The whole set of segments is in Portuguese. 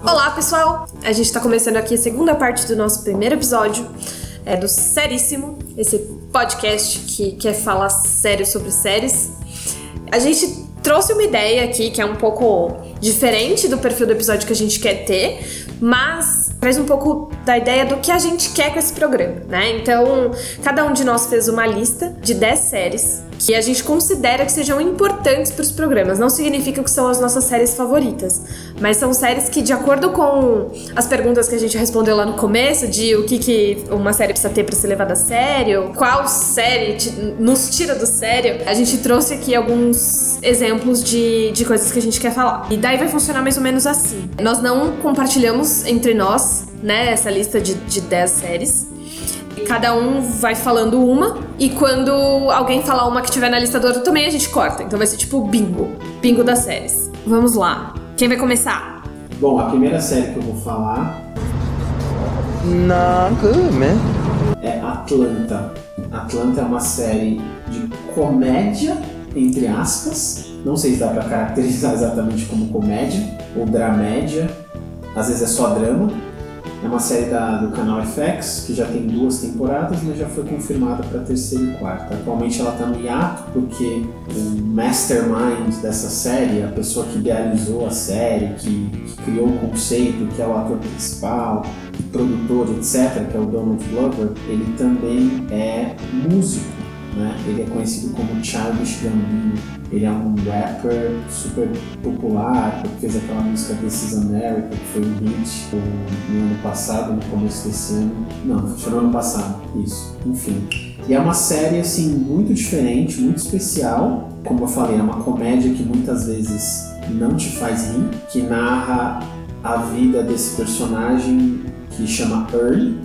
Olá, pessoal! A gente está começando aqui a segunda parte do nosso primeiro episódio é, do Seríssimo, esse podcast que quer falar sério sobre séries. A gente trouxe uma ideia aqui que é um pouco diferente do perfil do episódio que a gente quer ter, mas traz um pouco da ideia do que a gente quer com esse programa, né? Então, cada um de nós fez uma lista de 10 séries que a gente considera que sejam importantes para os programas. Não significa que são as nossas séries favoritas, mas são séries que, de acordo com as perguntas que a gente respondeu lá no começo, de o que, que uma série precisa ter para ser levada a sério, qual série te, nos tira do sério, a gente trouxe aqui alguns exemplos de, de coisas que a gente quer falar. E daí vai funcionar mais ou menos assim. Nós não compartilhamos entre nós, né, essa lista de, de 10 séries. Cada um vai falando uma, e quando alguém falar uma que tiver na lista do outro, também a gente corta. Então vai ser tipo bingo. Bingo das séries. Vamos lá. Quem vai começar? Bom, a primeira série que eu vou falar. Not good, man. É Atlanta. Atlanta é uma série de comédia, entre aspas. Não sei se dá pra caracterizar exatamente como comédia ou dramédia. Às vezes é só drama é uma série da, do canal FX, que já tem duas temporadas, mas já foi confirmada para terceira e quarta. Atualmente ela está no hiato, porque o mastermind dessa série, a pessoa que idealizou a série, que, que criou o conceito, que é o ator principal, produtor, etc., que é o Donald Glover, ele também é músico. Né? Ele é conhecido como Childish Gambino. Ele é um rapper super popular, porque fez aquela música This is America, que foi um hit no ano passado, no começo desse ano. Não, foi no ano passado, isso. Enfim. E é uma série, assim, muito diferente, muito especial. Como eu falei, é uma comédia que muitas vezes não te faz rir, que narra a vida desse personagem que chama Early,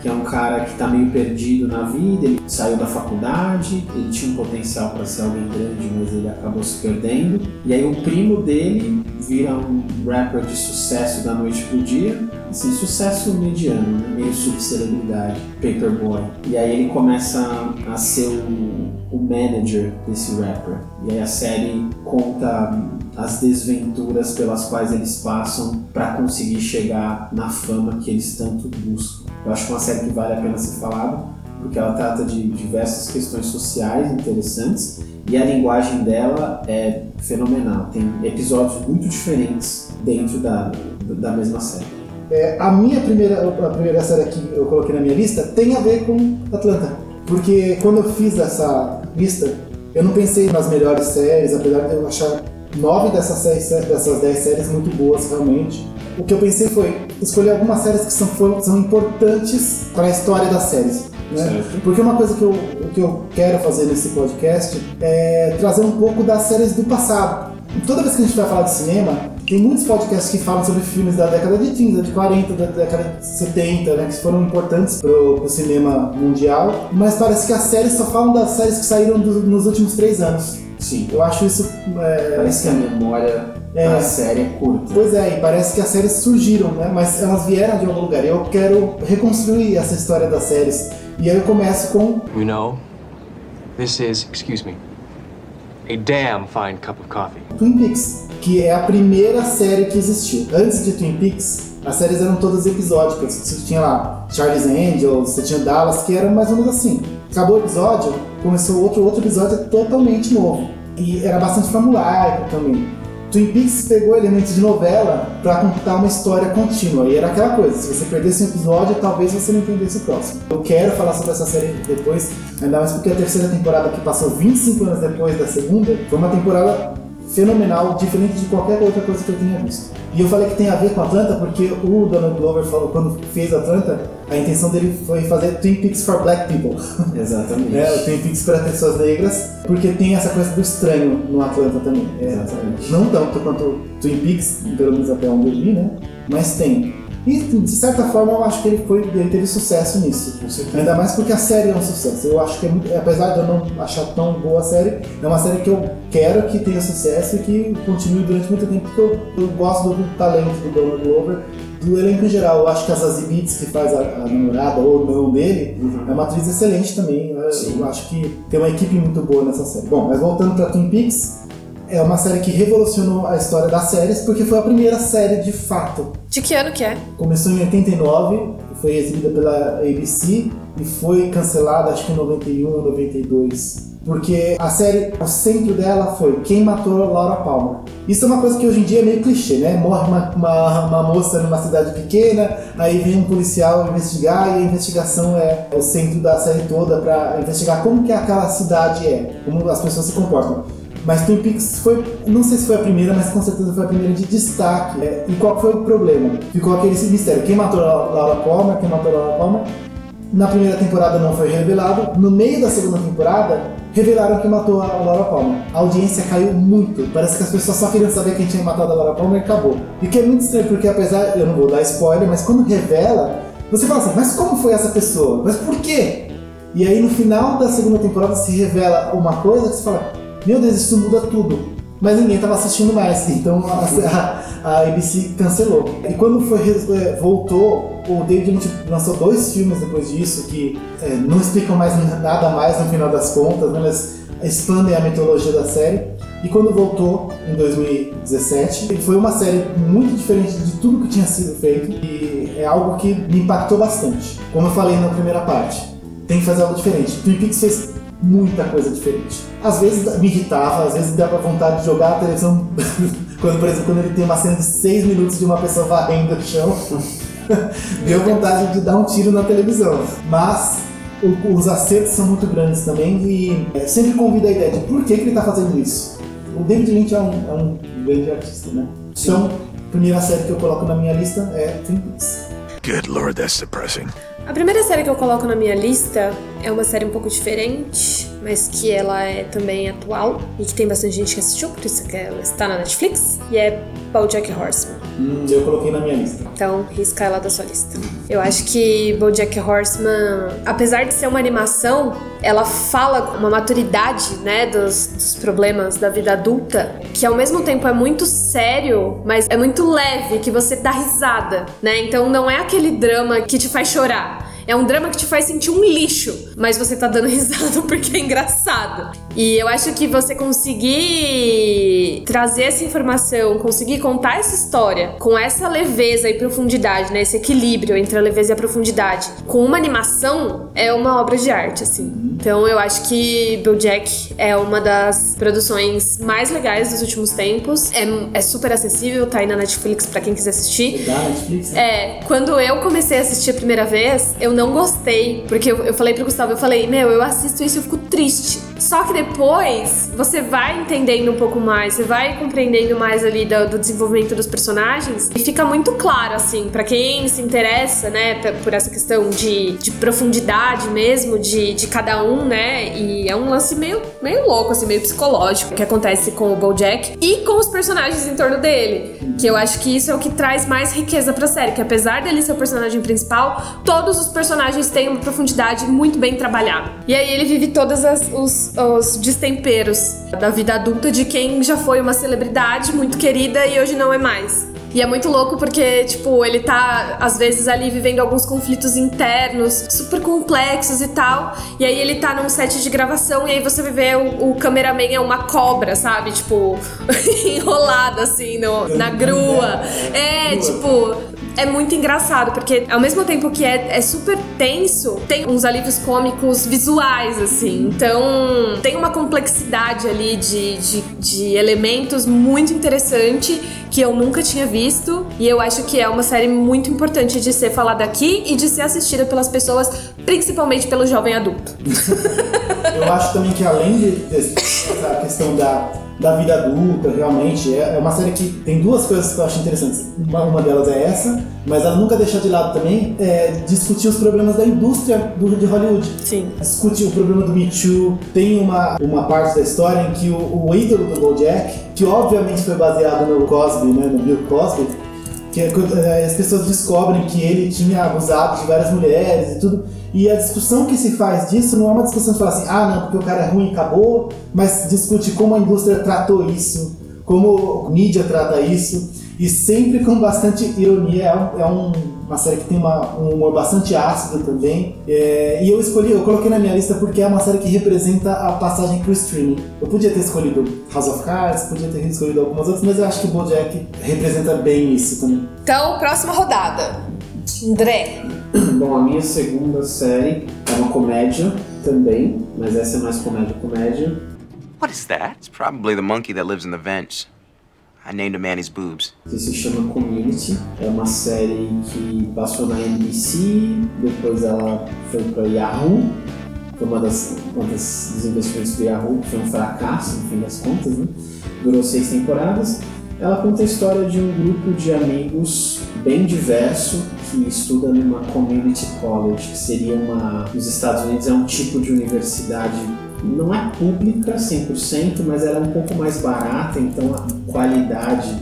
que é um cara que está meio perdido na vida, ele saiu da faculdade, ele tinha um potencial para ser alguém grande, mas ele acabou se perdendo. E aí o primo dele vira um rapper de sucesso da noite pro dia, assim, sucesso mediano, né? meio subcelebridade, paperboy. E aí ele começa a ser o, o manager desse rapper. E aí a série conta as desventuras pelas quais eles passam para conseguir chegar na fama que eles tanto buscam. Eu acho que é uma série que vale a pena ser falada, porque ela trata de diversas questões sociais interessantes e a linguagem dela é fenomenal. Tem episódios muito diferentes dentro da, da mesma série. É, a minha primeira, a primeira série que eu coloquei na minha lista tem a ver com Atlanta. Porque quando eu fiz essa lista, eu não pensei nas melhores séries, apesar de eu achar nove dessas, seis, dessas dez séries muito boas realmente. O que eu pensei foi escolher algumas séries que são, foram, são importantes para a história das séries. Né? Porque uma coisa que eu, que eu quero fazer nesse podcast é trazer um pouco das séries do passado. Toda vez que a gente vai falar de cinema, tem muitos podcasts que falam sobre filmes da década de 30, de 40, da década de 70, né, que foram importantes pro, pro cinema mundial, mas parece que as séries só falam das séries que saíram do, nos últimos três anos. Sim. Eu acho isso. É, Parece que a memória É. da série é curta. Pois é, e parece que as séries surgiram, né? Mas elas vieram de algum lugar. Eu quero reconstruir essa história das séries. E aí eu começo com You know, this is, excuse me, a damn fine cup of coffee. Twin Peaks, que é a primeira série que existiu. Antes de Twin Peaks, as séries eram todas episódicas. Você tinha lá Charlie's Angels, você tinha Dallas, que eram mais ou menos assim. Acabou o episódio, começou outro, outro episódio totalmente novo. E era bastante formulaico também. Twin Peaks pegou elementos de novela pra contar uma história contínua. E era aquela coisa, se você perdesse um episódio, talvez você não entendesse o próximo. Eu quero falar sobre essa série depois, ainda mais porque a terceira temporada, que passou 25 anos depois da segunda, foi uma temporada fenomenal, diferente de qualquer outra coisa que eu tenha visto. E eu falei que tem a ver com Atlanta porque o Donald Glover falou quando fez Atlanta, a intenção dele foi fazer Twin Peaks for Black People. Exatamente. É, o Twin Peaks para pessoas negras, porque tem essa coisa do estranho no Atlanta também. É, Exatamente. Não tanto quanto Twin Peaks, pelo menos até onde eu vi, né? Mas tem. E de certa forma eu acho que ele, foi, ele teve sucesso nisso. Ainda mais porque a série é um sucesso. Eu acho que, é muito- apesar de eu não achar tão boa a série, é uma série que eu quero que tenha sucesso e que continue durante muito tempo, porque eu, eu gosto do talento do Donald Glover, do elenco em geral. Eu acho que a Zazie Beetz, que faz a, a namorada ou não dele, Uhum. é uma atriz excelente também. Eu, Sim. eu acho que tem uma equipe muito boa nessa série. Bom, mas voltando para Twin Peaks, é uma série que revolucionou a história das séries, porque foi a primeira série de fato. De que ano que é? Começou em 89, foi exibida pela ABC e foi cancelada acho que em 91 ou 92. Porque a série, o centro dela foi quem matou Laura Palmer. Isso é uma coisa que hoje em dia é meio clichê, né? Morre uma, uma, uma moça numa cidade pequena, aí vem um policial investigar e a investigação é o centro da série toda para investigar como que aquela cidade é, como as pessoas se comportam. Mas Twin Peaks foi, não sei se foi a primeira, mas com certeza foi a primeira de destaque. É, e qual foi o problema? Ficou aquele mistério: quem matou Laura Palmer? Quem matou Laura Palmer? Na primeira temporada não foi revelado. No meio da segunda temporada, revelaram que matou a Laura Palmer. A audiência caiu muito. Parece que as pessoas só queriam saber quem tinha matado a Laura Palmer e acabou. E que é muito estranho, porque apesar, eu não vou dar spoiler, mas quando revela, você fala assim, mas como foi essa pessoa? Mas por quê? E aí no final da segunda temporada se revela uma coisa que você fala, meu Deus, isso muda tudo. Mas ninguém estava assistindo mais, então a, a, ABC cancelou. E quando foi, é, voltou, o David Lynch lançou dois filmes depois disso que é, não explicam mais nada mais no final das contas, né, mas expandem a mitologia da série. E quando voltou em 2017, foi uma série muito diferente de tudo que tinha sido feito e é algo que me impactou bastante. Como eu falei na primeira parte, tem que fazer algo diferente. Twin Peaks fez muita coisa diferente. Às vezes me irritava, às vezes dava vontade de jogar a televisão. quando, por exemplo, quando ele tem uma cena de 6 minutos de uma pessoa varrendo o chão, deu vontade de dar um tiro na televisão. Mas o, os acertos são muito grandes também e é, sempre convida a ideia de por que, que ele está fazendo isso. O David Lynch é um, é um grande artista, né? Sim. Então, a primeira série que eu coloco na minha lista é Twin Peaks. Good lord, that's depressing. A primeira série que eu coloco na minha lista é uma série um pouco diferente, mas que ela é também atual e que tem bastante gente que assistiu, por isso que ela está na Netflix, e é BoJack Horseman. Hum, eu coloquei na minha lista. Então, risca ela da sua lista. Eu acho que BoJack Horseman, apesar de ser uma animação, ela fala com uma maturidade, né, dos, dos problemas da vida adulta, que ao mesmo tempo é muito sério, mas é muito leve, que você dá risada, né? Então não é aquele drama que te faz chorar. É um drama que te faz sentir um lixo, mas você tá dando risada porque é engraçado. E eu acho que você conseguir trazer essa informação, conseguir contar essa história com essa leveza e profundidade, né? Esse equilíbrio entre a leveza e a profundidade, com uma animação, é uma obra de arte, assim. Então eu acho que BoJack é uma das produções mais legais dos últimos tempos. É, é super acessível, tá aí na Netflix para quem quiser assistir. Netflix, né? É, quando eu comecei a assistir a primeira vez, eu não gostei. Porque eu, eu falei pro Gustavo, eu falei, meu, eu assisto isso e eu fico triste. Só que depois você vai entendendo um pouco mais, você vai compreendendo mais ali do, do desenvolvimento dos personagens e fica muito claro, assim, para quem se interessa, né, por essa questão de, de profundidade mesmo, de, de cada um, né? E é um lance meio, meio louco, assim, meio psicológico que acontece com o Bojack e com os personagens em torno dele. Que eu acho que isso é o que traz mais riqueza pra série, que apesar dele ser o personagem principal, todos os personagens têm uma profundidade muito bem trabalhada. E aí ele vive todos os, os destemperos da vida adulta de quem já foi uma celebridade muito querida e hoje não é mais. E é muito louco porque, tipo, ele tá, às vezes, ali vivendo alguns conflitos internos super complexos e tal. E aí ele tá num set de gravação e aí você vê o, o cameraman é uma cobra, sabe? Tipo, enrolada assim no, na grua. É, tipo, é muito engraçado, porque ao mesmo tempo que é, é super tenso, tem uns alívios cômicos visuais, assim. Então, tem uma complexidade ali de, de, de elementos muito interessante que eu nunca tinha visto. E eu acho que é uma série muito importante de ser falada aqui e de ser assistida pelas pessoas, principalmente pelo jovem adulto. eu acho também que além de, dessa questão da da vida adulta, realmente. É, é uma série que tem duas coisas que eu acho interessantes. Uma, uma delas é essa, mas ela nunca deixa de lado também é, discutir os problemas da indústria do, de Hollywood. Sim. Discute o problema do Me Too. Tem uma, uma parte da história em que o, o ídolo do Bojack, que obviamente foi baseado no Cosby, né, no Bill Cosby, que é, as pessoas descobrem que ele tinha abusado de várias mulheres e tudo. E a discussão que se faz disso não é uma discussão de falar assim, ah, não, porque o cara é ruim e acabou, mas discute como a indústria tratou isso, como a mídia trata isso, e sempre com bastante ironia. É um, é um uma série que tem uma, um humor bastante ácido também. É, e eu escolhi, eu coloquei na minha lista porque é uma série que representa a passagem pro streaming. Eu podia ter escolhido House of Cards, podia ter escolhido algumas outras, mas eu acho que o BoJack representa bem isso também. Então, próxima rodada. André. Bom, a minha segunda série é uma comédia também, mas essa é mais comédia-comédia. What is that? It's probably the monkey that lives in the vents. I named him Annie's boobs. que se chama Community. É uma série que passou na NBC, depois ela foi para Yahoo. Foi uma das, uma das do Yahoo, que foi um fracasso, no fim das contas, né? Durou seis temporadas. Ela conta a história de um grupo de amigos bem diverso que estuda numa community college, que seria uma. Nos Estados Unidos é um tipo de universidade não é pública 100%, mas ela é um pouco mais barata, então a qualidade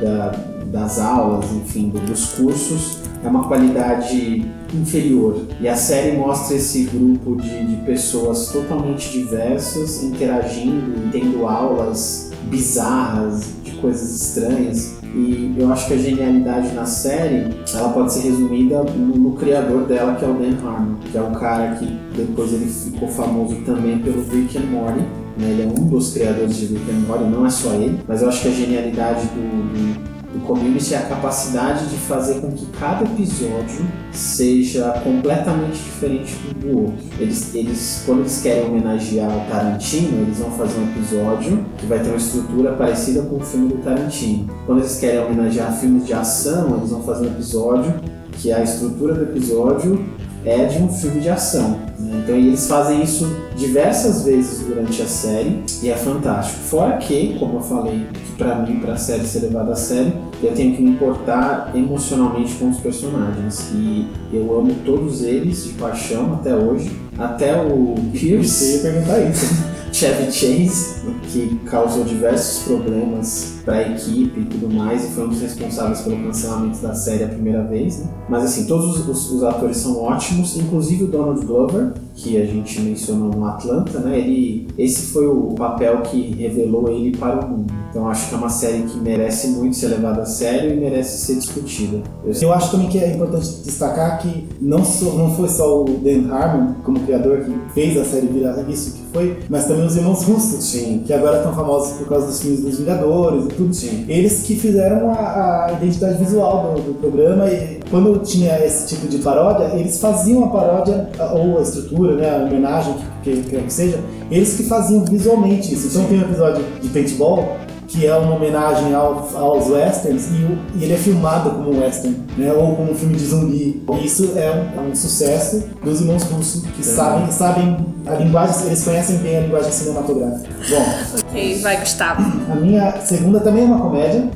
da- das aulas, enfim, do- dos cursos é uma qualidade inferior. E a série mostra esse grupo de, de pessoas totalmente diversas interagindo tendo aulas bizarras de coisas estranhas. E eu acho que a genialidade na série ela pode ser resumida no, no criador dela, que é o Dan Harmon, que é um cara que depois ele ficou famoso também pelo Rick and Morty. né? Ele é um dos criadores de Rick and Morty, não é só ele, mas eu acho que a genialidade do, do, do Community é a capacidade de fazer com que cada episódio seja completamente diferente do outro. Eles, eles, quando eles querem homenagear o Tarantino, eles vão fazer um episódio que vai ter uma estrutura parecida com o filme do Tarantino. Quando eles querem homenagear filmes de ação, eles vão fazer um episódio que a estrutura do episódio é de um filme de ação. né? Então eles fazem isso diversas vezes durante a série e é fantástico. Fora que, como eu falei, que pra mim, pra série ser levada a sério, eu tenho que me importar emocionalmente com os personagens. E eu amo todos eles de paixão até hoje. Até o Pierce, ia perguntar isso. Chevy Chase, que causou diversos problemas para a equipe e tudo mais, e foi um dos responsáveis pelo cancelamento da série a primeira vez. Né? Mas assim, todos os, os- os atores são ótimos, inclusive o Donald Glover, que a gente mencionou no Atlanta, né? Ele, esse foi o papel que revelou ele para o mundo. Então acho que é uma série que merece muito ser levada a sério e merece ser discutida. Eu Eu acho também que é importante destacar que não, só- não foi só o Dan Harmon, como criador, que fez a série virar isso foi, mas também os irmãos Russo, Sim. que agora estão famosos por causa dos filmes dos Vingadores e tudo. Sim. Eles que fizeram a, a identidade visual do, do programa e quando tinha esse tipo de paródia, eles faziam a paródia, ou a estrutura, né, a homenagem, que, que, quer que seja, eles que faziam visualmente isso. Então tem um episódio de paintball que é uma homenagem ao- aos westerns e, o- e ele é filmado como um western, né, ou como um filme de zumbi. E Isso é um, é um sucesso dos irmãos russos que sabem, sabem a linguagem, eles conhecem bem a linguagem cinematográfica. Bom, Ok, vai, Gustavo. a minha segunda também é uma comédia.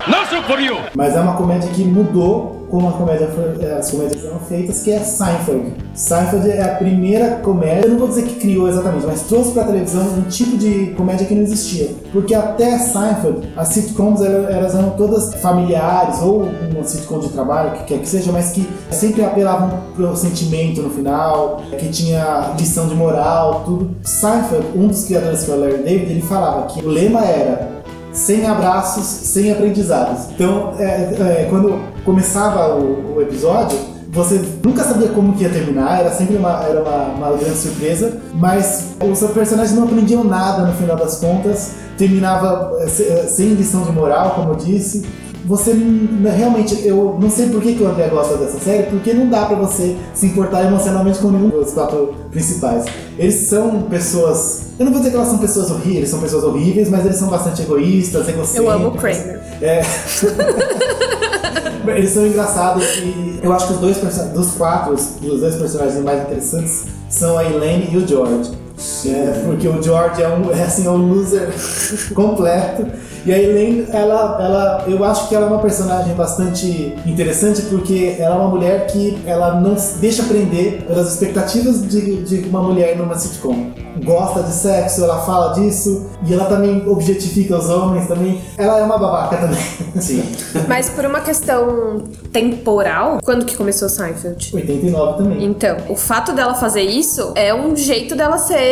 Mas é uma comédia que mudou como a comédia foi- eh, as comédias foram feitas, que é Seinfeld. Seinfeld é a primeira comédia, eu não vou dizer que criou exatamente, mas trouxe pra televisão um tipo de comédia que não existia. Porque até Seinfeld, as sitcoms eram todas familiares, ou uma sitcom de trabalho, que quer que seja, mas que sempre apelavam pro sentimento no final, que tinha lição de moral, tudo. Seinfeld, um dos criadores que é o Larry David, ele falava que o lema era sem abraços, sem aprendizados. Então, é, é, quando começava o, o episódio, você nunca sabia como que ia terminar, era sempre uma, era uma, uma grande surpresa, mas os personagens não aprendiam nada no final das contas, terminava é, é, sem lição de moral, como eu disse. Você realmente, eu não sei por que, que o André gosta dessa série, porque não dá pra você se importar emocionalmente com nenhum dos quatro principais. Eles são pessoas. Eu não vou dizer que elas são pessoas horríveis, eles são pessoas horríveis, mas eles são bastante egoístas, egocêntricos. Eu amo o Kramer. É. Eles são engraçados e eu acho que os dois dos quatro, os dois personagens mais interessantes são a Elaine e o George. É, porque o George é um, é, assim, é um loser completo. E a Elaine, ela, ela, eu acho que ela é uma personagem bastante interessante porque ela é uma mulher que ela não se deixa prender pelas expectativas de, de uma mulher numa sitcom. Gosta de sexo, ela fala disso e ela também objetifica os homens também. Ela é uma babaca também. Sim. Mas por uma questão temporal, quando que começou Seinfeld? 89 também. Então, o fato dela fazer isso é um jeito dela ser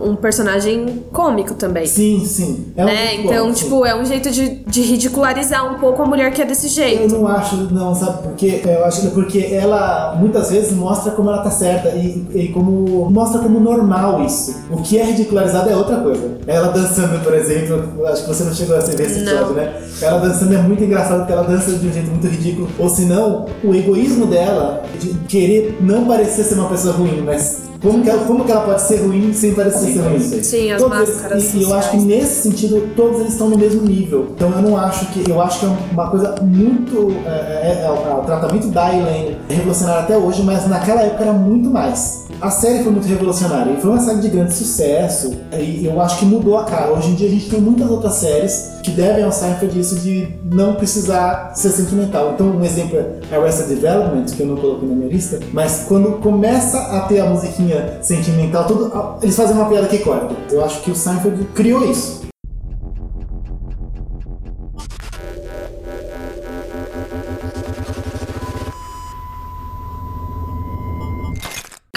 um personagem cômico também. Sim, sim. É um né? Então, tipo, é um jeito de, de ridicularizar um pouco a mulher que é desse Eu jeito. não acho, não, sabe? Porque eu acho que porque ela muitas vezes mostra como ela tá certa e, e como mostra como normal isso. O que é ridicularizado é outra coisa. Ela dançando, por exemplo, acho que você não chegou a ver esse episódio, né? Ela dançando é muito engraçado porque ela dança de um jeito muito ridículo. Ou se não, o egoísmo dela de querer não parecer ser uma pessoa ruim, mas como que ela, como que ela pode ser ruim sem parecer ser ruim? Sim, as Todos eles- máscaras e, e eu acho que nesse sentido todos eles estão no mesmo nível. Então eu não acho que eu acho que é uma coisa muito é, é- é- o, o tratamento da Elaine é revolucionário até hoje, mas naquela época era muito mais. A série foi muito revolucionária foi uma série de grande sucesso e eu acho que mudou a cara. Hoje em dia a gente tem muitas outras séries que devem ao Seinfeld isso de não precisar ser sentimental. Então um exemplo é Arrested Development, que eu não coloquei na minha lista, mas quando começa a ter a musiquinha sentimental, tudo, eles fazem uma piada que corta. Eu acho que o Seinfeld criou isso.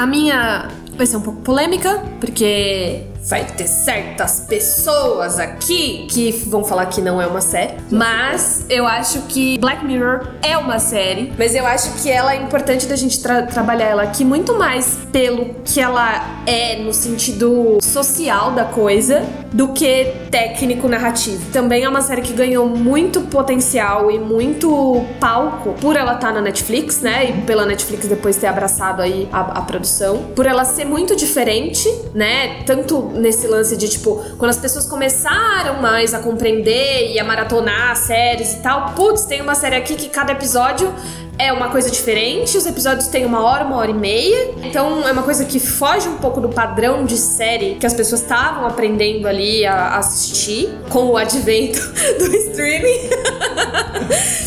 A minha vai ser um pouco polêmica, porque vai ter certas pessoas aqui que vão falar que não é uma série. Mas eu acho que Black Mirror é uma série. Mas eu acho que ela é importante da gente tra- trabalhar ela aqui muito mais pelo que ela é no sentido social da coisa do que técnico narrativo. Também é uma série que ganhou muito potencial e muito palco por ela estar na Netflix, né? E pela Netflix depois ter abraçado aí a, a produção. Por ela ser muito diferente, né? Tanto nesse lance de, tipo, quando as pessoas começaram mais a compreender e a maratonar séries e tal, putz, tem uma série aqui que cada episódio é uma coisa diferente, os episódios têm uma hora, uma hora e meia. Então é uma coisa que foge um pouco do padrão de série que as pessoas estavam aprendendo ali a assistir com o advento do streaming.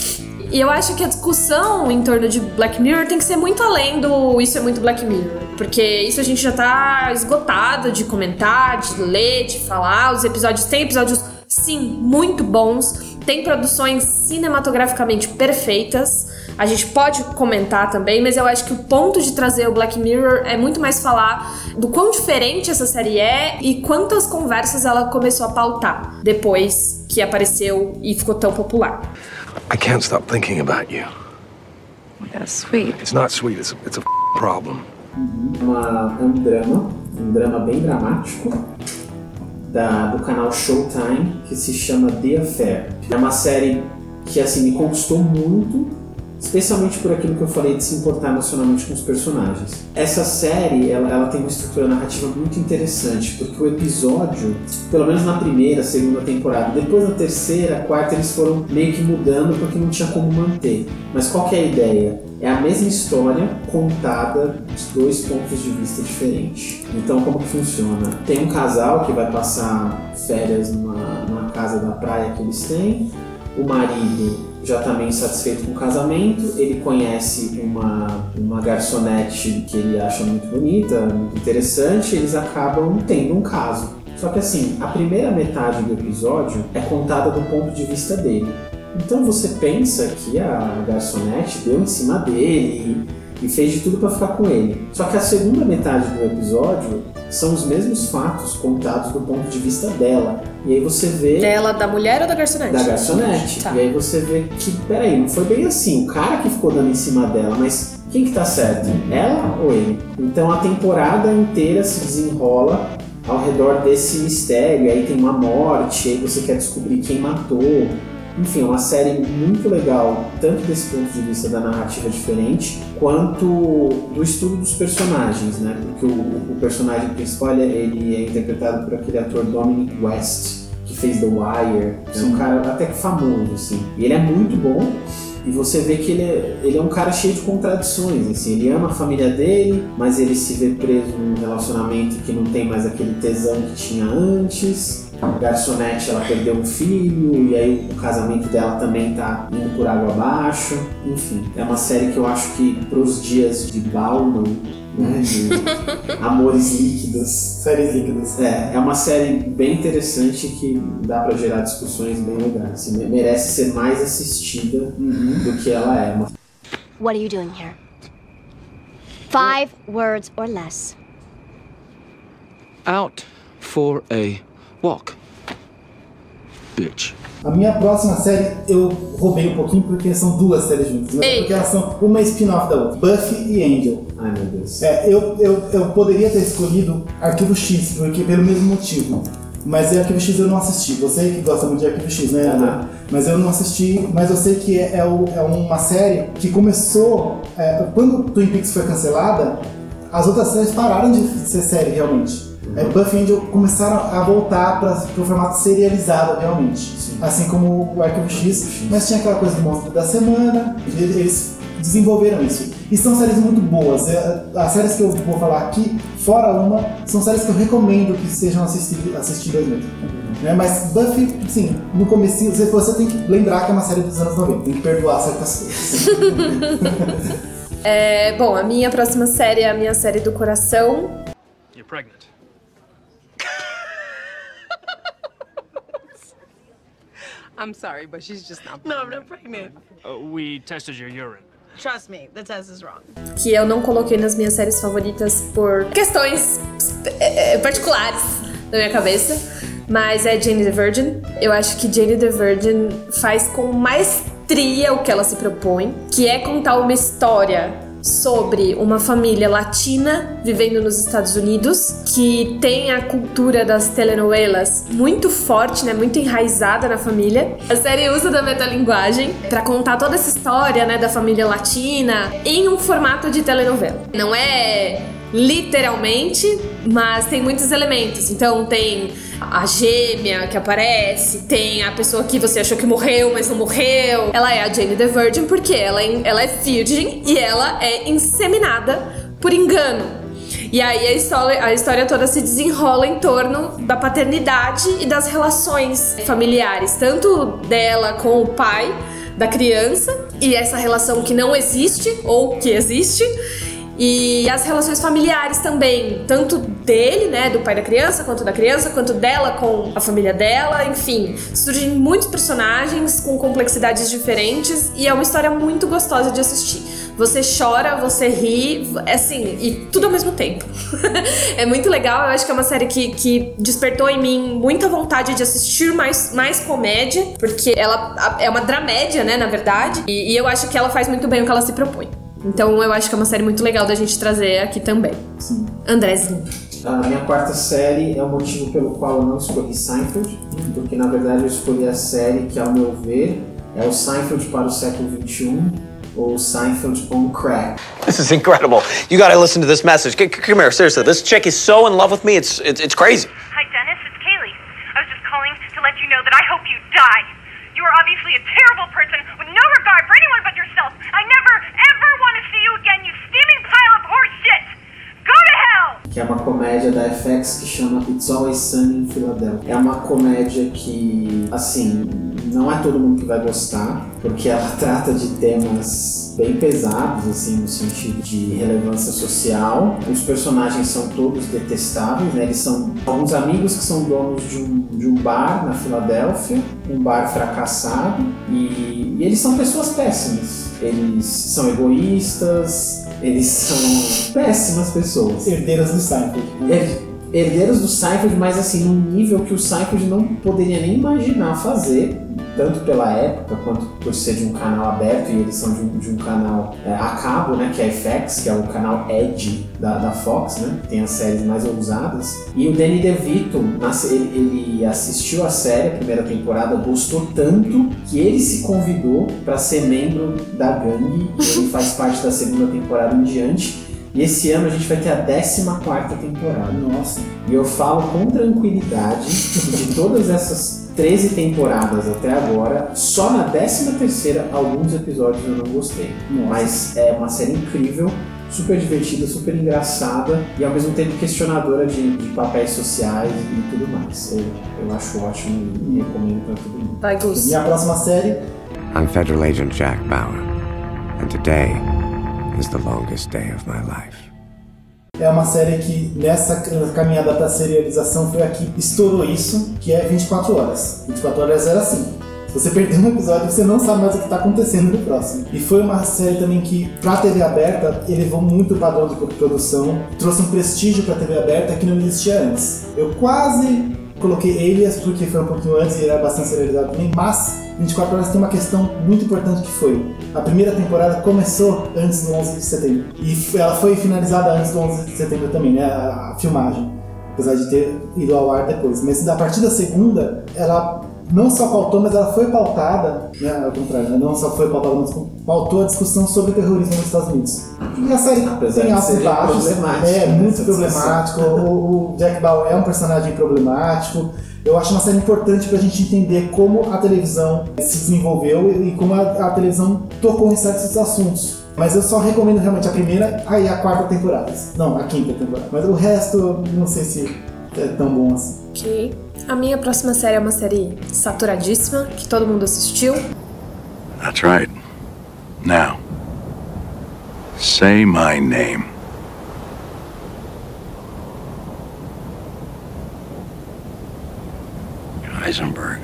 E eu acho que a discussão em torno de Black Mirror tem que ser muito além do isso é muito Black Mirror. Porque isso a gente já tá esgotado de comentar, de ler, de falar. Os episódios têm episódios, sim, muito bons. Tem produções cinematograficamente perfeitas. A gente pode comentar também, mas eu acho que o ponto de trazer o Black Mirror é muito mais falar do quão diferente essa série é e quantas conversas ela começou a pautar depois que apareceu e ficou tão popular. I can't stop thinking about you. That's sweet. It's not sweet, it's a, it's a problem. Uma, é um drama, um drama bem dramático, da, do canal Showtime, que se chama The Affair. É uma série que assim me conquistou muito, especialmente por aquilo que eu falei de se importar emocionalmente com os personagens. Essa série, ela, ela tem uma estrutura narrativa muito interessante, porque o episódio, pelo menos na primeira, segunda temporada, depois na terceira, quarta, eles foram meio que mudando porque não tinha como manter. Mas qual que é a ideia? É a mesma história contada de dois pontos de vista diferentes. Então, como que funciona? Tem um casal que vai passar férias numa, numa casa da praia que eles têm. O marido já está meio insatisfeito com o casamento. Ele conhece uma, uma garçonete que ele acha muito bonita, muito interessante. Eles acabam tendo um caso. Só que assim, a primeira metade do episódio é contada do ponto de vista dele. Então você pensa que a garçonete deu em cima dele e, fez de tudo para ficar com ele. Só que a segunda metade do episódio são os mesmos fatos contados do ponto de vista dela. E aí você vê Dela, da mulher ou da garçonete? da garçonete. Tá. E aí você vê que, peraí, não foi bem assim. O cara que ficou dando em cima dela, mas quem que tá certo? Ela ou ele? Então a temporada inteira se desenrola ao redor desse mistério. E aí tem uma morte, aí você quer descobrir quem matou. Enfim, é uma série muito legal, tanto desse ponto de vista da narrativa diferente, quanto do estudo dos personagens, né? Porque o, o personagem principal ele, ele é interpretado por aquele ator Dominic West, que fez The Wire, é um cara até que famoso, assim. E ele é muito bom, e você vê que ele é, ele é um cara cheio de contradições, assim, ele ama a família dele, mas ele se vê preso num relacionamento que não tem mais aquele tesão que tinha antes. A garçonete, ela perdeu um filho, e aí o casamento dela também tá indo por água abaixo. Enfim, é uma série que eu acho que pros dias de Bauman, né, de amores líquidos, Séries líquidas. é, é uma série bem interessante que dá pra gerar discussões bem legais. assim, me- merece ser mais assistida do que ela é. Uma- What are you doing here? Five words or less. Out for a walk. Bitch. A minha próxima série eu roubei um pouquinho porque são duas séries juntas, mas é Eita. porque elas são uma spin-off da outra. Buffy e Angel. Ai meu Deus. É, eu, eu, eu poderia ter escolhido Arquivo X, porque pelo mesmo motivo. Mas é Arquivo X eu não assisti. Você que gosta muito de Arquivo X, né, André? Aham. Mas eu não assisti, mas eu sei que é, é o- é uma série que começou. é, quando Twin Peaks foi cancelada, as outras séries pararam de ser série realmente. É, Buffy e Angel começaram a voltar para o formato serializado realmente. Assim como o Arquivo X, mas tinha aquela coisa do monstro da semana, eles desenvolveram isso. E são séries muito boas. É, As séries que eu vou falar aqui, fora uma, são séries que eu recomendo que sejam assisti- assistidas mesmo. Né? Mas Buffy, sim, no comecinho, você, você tem que lembrar que é uma série dos anos 90, tem que perdoar certas coisas. É, bom, a minha próxima série é a minha série do coração. You're pregnant. I'm sorry, but she's just not. No, I'm not pregnant. Uh, we tested your urine. Trust me, the test is wrong. que eu não coloquei nas minhas séries favoritas por questões é, é, particulares da minha cabeça, mas é Jane the Virgin. Eu acho que Jane the Virgin faz com maestria o que ela se propõe, que é contar uma história sobre uma família latina vivendo nos Estados Unidos que tem a cultura das telenovelas muito forte, né, muito enraizada na família. A série usa da metalinguagem para contar toda essa história, né, da família latina em um formato de telenovela. Não é literalmente, mas tem muitos elementos. Então tem a gêmea que aparece, tem a pessoa que você achou que morreu, mas não morreu. Ela é a Jane the Virgin porque ela, é- ela é virgem e ela é inseminada por engano. E aí a história, a história toda se desenrola em torno da paternidade e das relações familiares, tanto dela com o pai da criança e essa relação que não existe ou que existe. E as relações familiares também, tanto dele, né, do pai da criança, quanto da criança, quanto dela com a família dela, enfim. Surgem muitos personagens com complexidades diferentes e é uma história muito gostosa de assistir. Você chora, você ri, assim, e tudo ao mesmo tempo. é muito legal, eu acho que é uma série que, que despertou em mim muita vontade de assistir mais, mais comédia, porque ela é uma dramédia, né, na verdade, e, e eu acho que ela faz muito bem o que ela se propõe. Então eu acho que é uma série muito legal da gente trazer aqui também. Sim. Andrezinho. A minha quarta série é o motivo pelo qual eu não escolhi Seinfeld, porque na verdade eu escolhi a série que, ao meu ver, é o Seinfeld para o século XXI, ou Seinfeld on crack. This is incredible. You gotta listen to this message. C- c- come here, seriously. This chick is so in love with me. It's it's, it's crazy. Hi, Dennis. It's Kaylee. I was just calling to let you know that I hope you die. You are obviously a terrible person with no regard for anyone but yourself. I never, ever want to see you again, you steaming pile of horse shit! Que é uma comédia da FX que chama It's Always Sunny in Philadelphia. É uma comédia que, assim, não é todo mundo que vai gostar, porque ela trata de temas bem pesados, assim, no sentido de relevância social. Os personagens são todos detestáveis, né? Eles são alguns amigos que são donos de um, de um bar na Filadélfia, um bar fracassado, e, e eles são pessoas péssimas. Eles são egoístas, eles são péssimas pessoas. Herdeiras do Seinfeld. Her- Herdeiros do Seinfeld, mas assim, num nível que o Seinfeld não poderia nem imaginar fazer, tanto pela época quanto por ser de um canal aberto, e eles são de um, de um canal é, a cabo, né, que é FX, que é o canal Edge da, da Fox, né, que tem as séries mais ousadas. E o Danny DeVito, ele, ele assistiu a série, a primeira temporada, gostou tanto que ele se convidou para ser membro da gangue, ele faz parte da segunda temporada em diante. E esse ano a gente vai ter a 14 temporada. Nossa. E eu falo com tranquilidade que de todas essas 13 temporadas até agora, só na 13 terceira alguns episódios eu não gostei. Nossa. Mas é uma série incrível, super divertida, super engraçada e ao mesmo tempo questionadora de, de papéis sociais e tudo mais. Eu, eu acho ótimo e recomendo pra todo mundo. Vai, Gus. Minha próxima série I'm Federal Agent Jack Bauer, and today the longest day of my life. é uma série que nessa caminhada para serialização foi a que estourou isso, que é 24 horas. 24 horas era assim. Você perder um episódio, você não sabe mais o que está acontecendo no próximo. E foi uma série também que, pra TV aberta, elevou muito o padrão de produção, trouxe um prestígio pra TV aberta que não existia antes. Eu quase Coloquei Alias porque foi um pouquinho antes e era bastante serializado também, mas 24 Horas tem uma questão muito importante que foi a primeira temporada começou antes do 11 de setembro e ela foi finalizada antes do 11 de setembro também, né, a filmagem, apesar de ter ido ao ar depois. Mas a partir da segunda, ela não só pautou, mas ela foi pautada, né, ao contrário, né, não só foi pautada, mas pautou a discussão sobre o terrorismo nos Estados Unidos. E a série Apesar tem altos e baixos, é né, muito essa problemático. O, o Jack Bauer é um personagem problemático. Eu acho uma série importante pra gente entender como a televisão se desenvolveu e, e como a, a televisão tocou em certos assuntos. Mas eu só recomendo realmente a primeira e a quarta temporada. Não, a quinta temporada. Mas o resto, não sei se é tão bom assim. Ok. A minha próxima série é uma série saturadíssima, que todo mundo assistiu. That's right. Now, say my name. Heisenberg.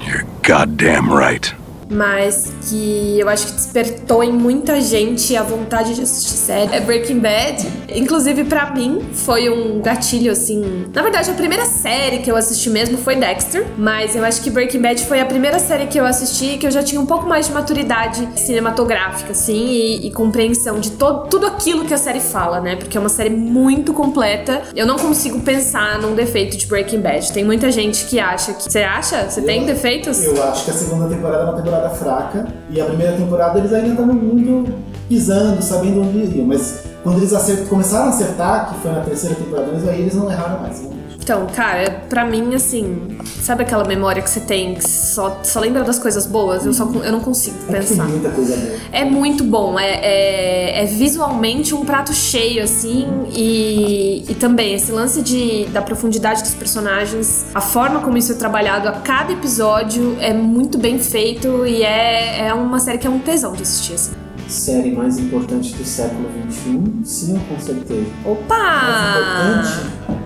You're goddamn right. Mas que eu acho que despertou em muita gente a vontade de assistir série. É Breaking Bad. Inclusive, pra mim, foi um gatilho, assim... Na verdade, a primeira série que eu assisti mesmo foi Dexter, mas eu acho que Breaking Bad foi a primeira série que eu assisti que eu já tinha um pouco mais de maturidade cinematográfica, assim, e, e compreensão de to tudo aquilo que a série fala, né? Porque é uma série muito completa. Eu não consigo pensar num defeito de Breaking Bad. Tem muita gente que acha que... Você acha? Você tem defeitos? Eu acho que a segunda temporada é uma temporada fraca e a primeira temporada eles ainda estavam muito pisando, sabendo onde iriam. Mas quando eles acertam, começaram a acertar, que foi na terceira temporada, mas aí eles não erraram mais. né? Então, cara, pra mim, assim, sabe aquela memória que você tem que só, só lembra das coisas boas? Eu, só, eu não consigo É pensar. muita coisa boa. É muito bom, é, é, é visualmente um prato cheio, assim, e, e também esse lance de, da profundidade dos personagens, a forma como isso é trabalhado a cada episódio é muito bem feito e é, é uma série que é um tesão de assistir, assim. Série mais importante do século XXI? Sim, com certeza. Opa! Mais importante?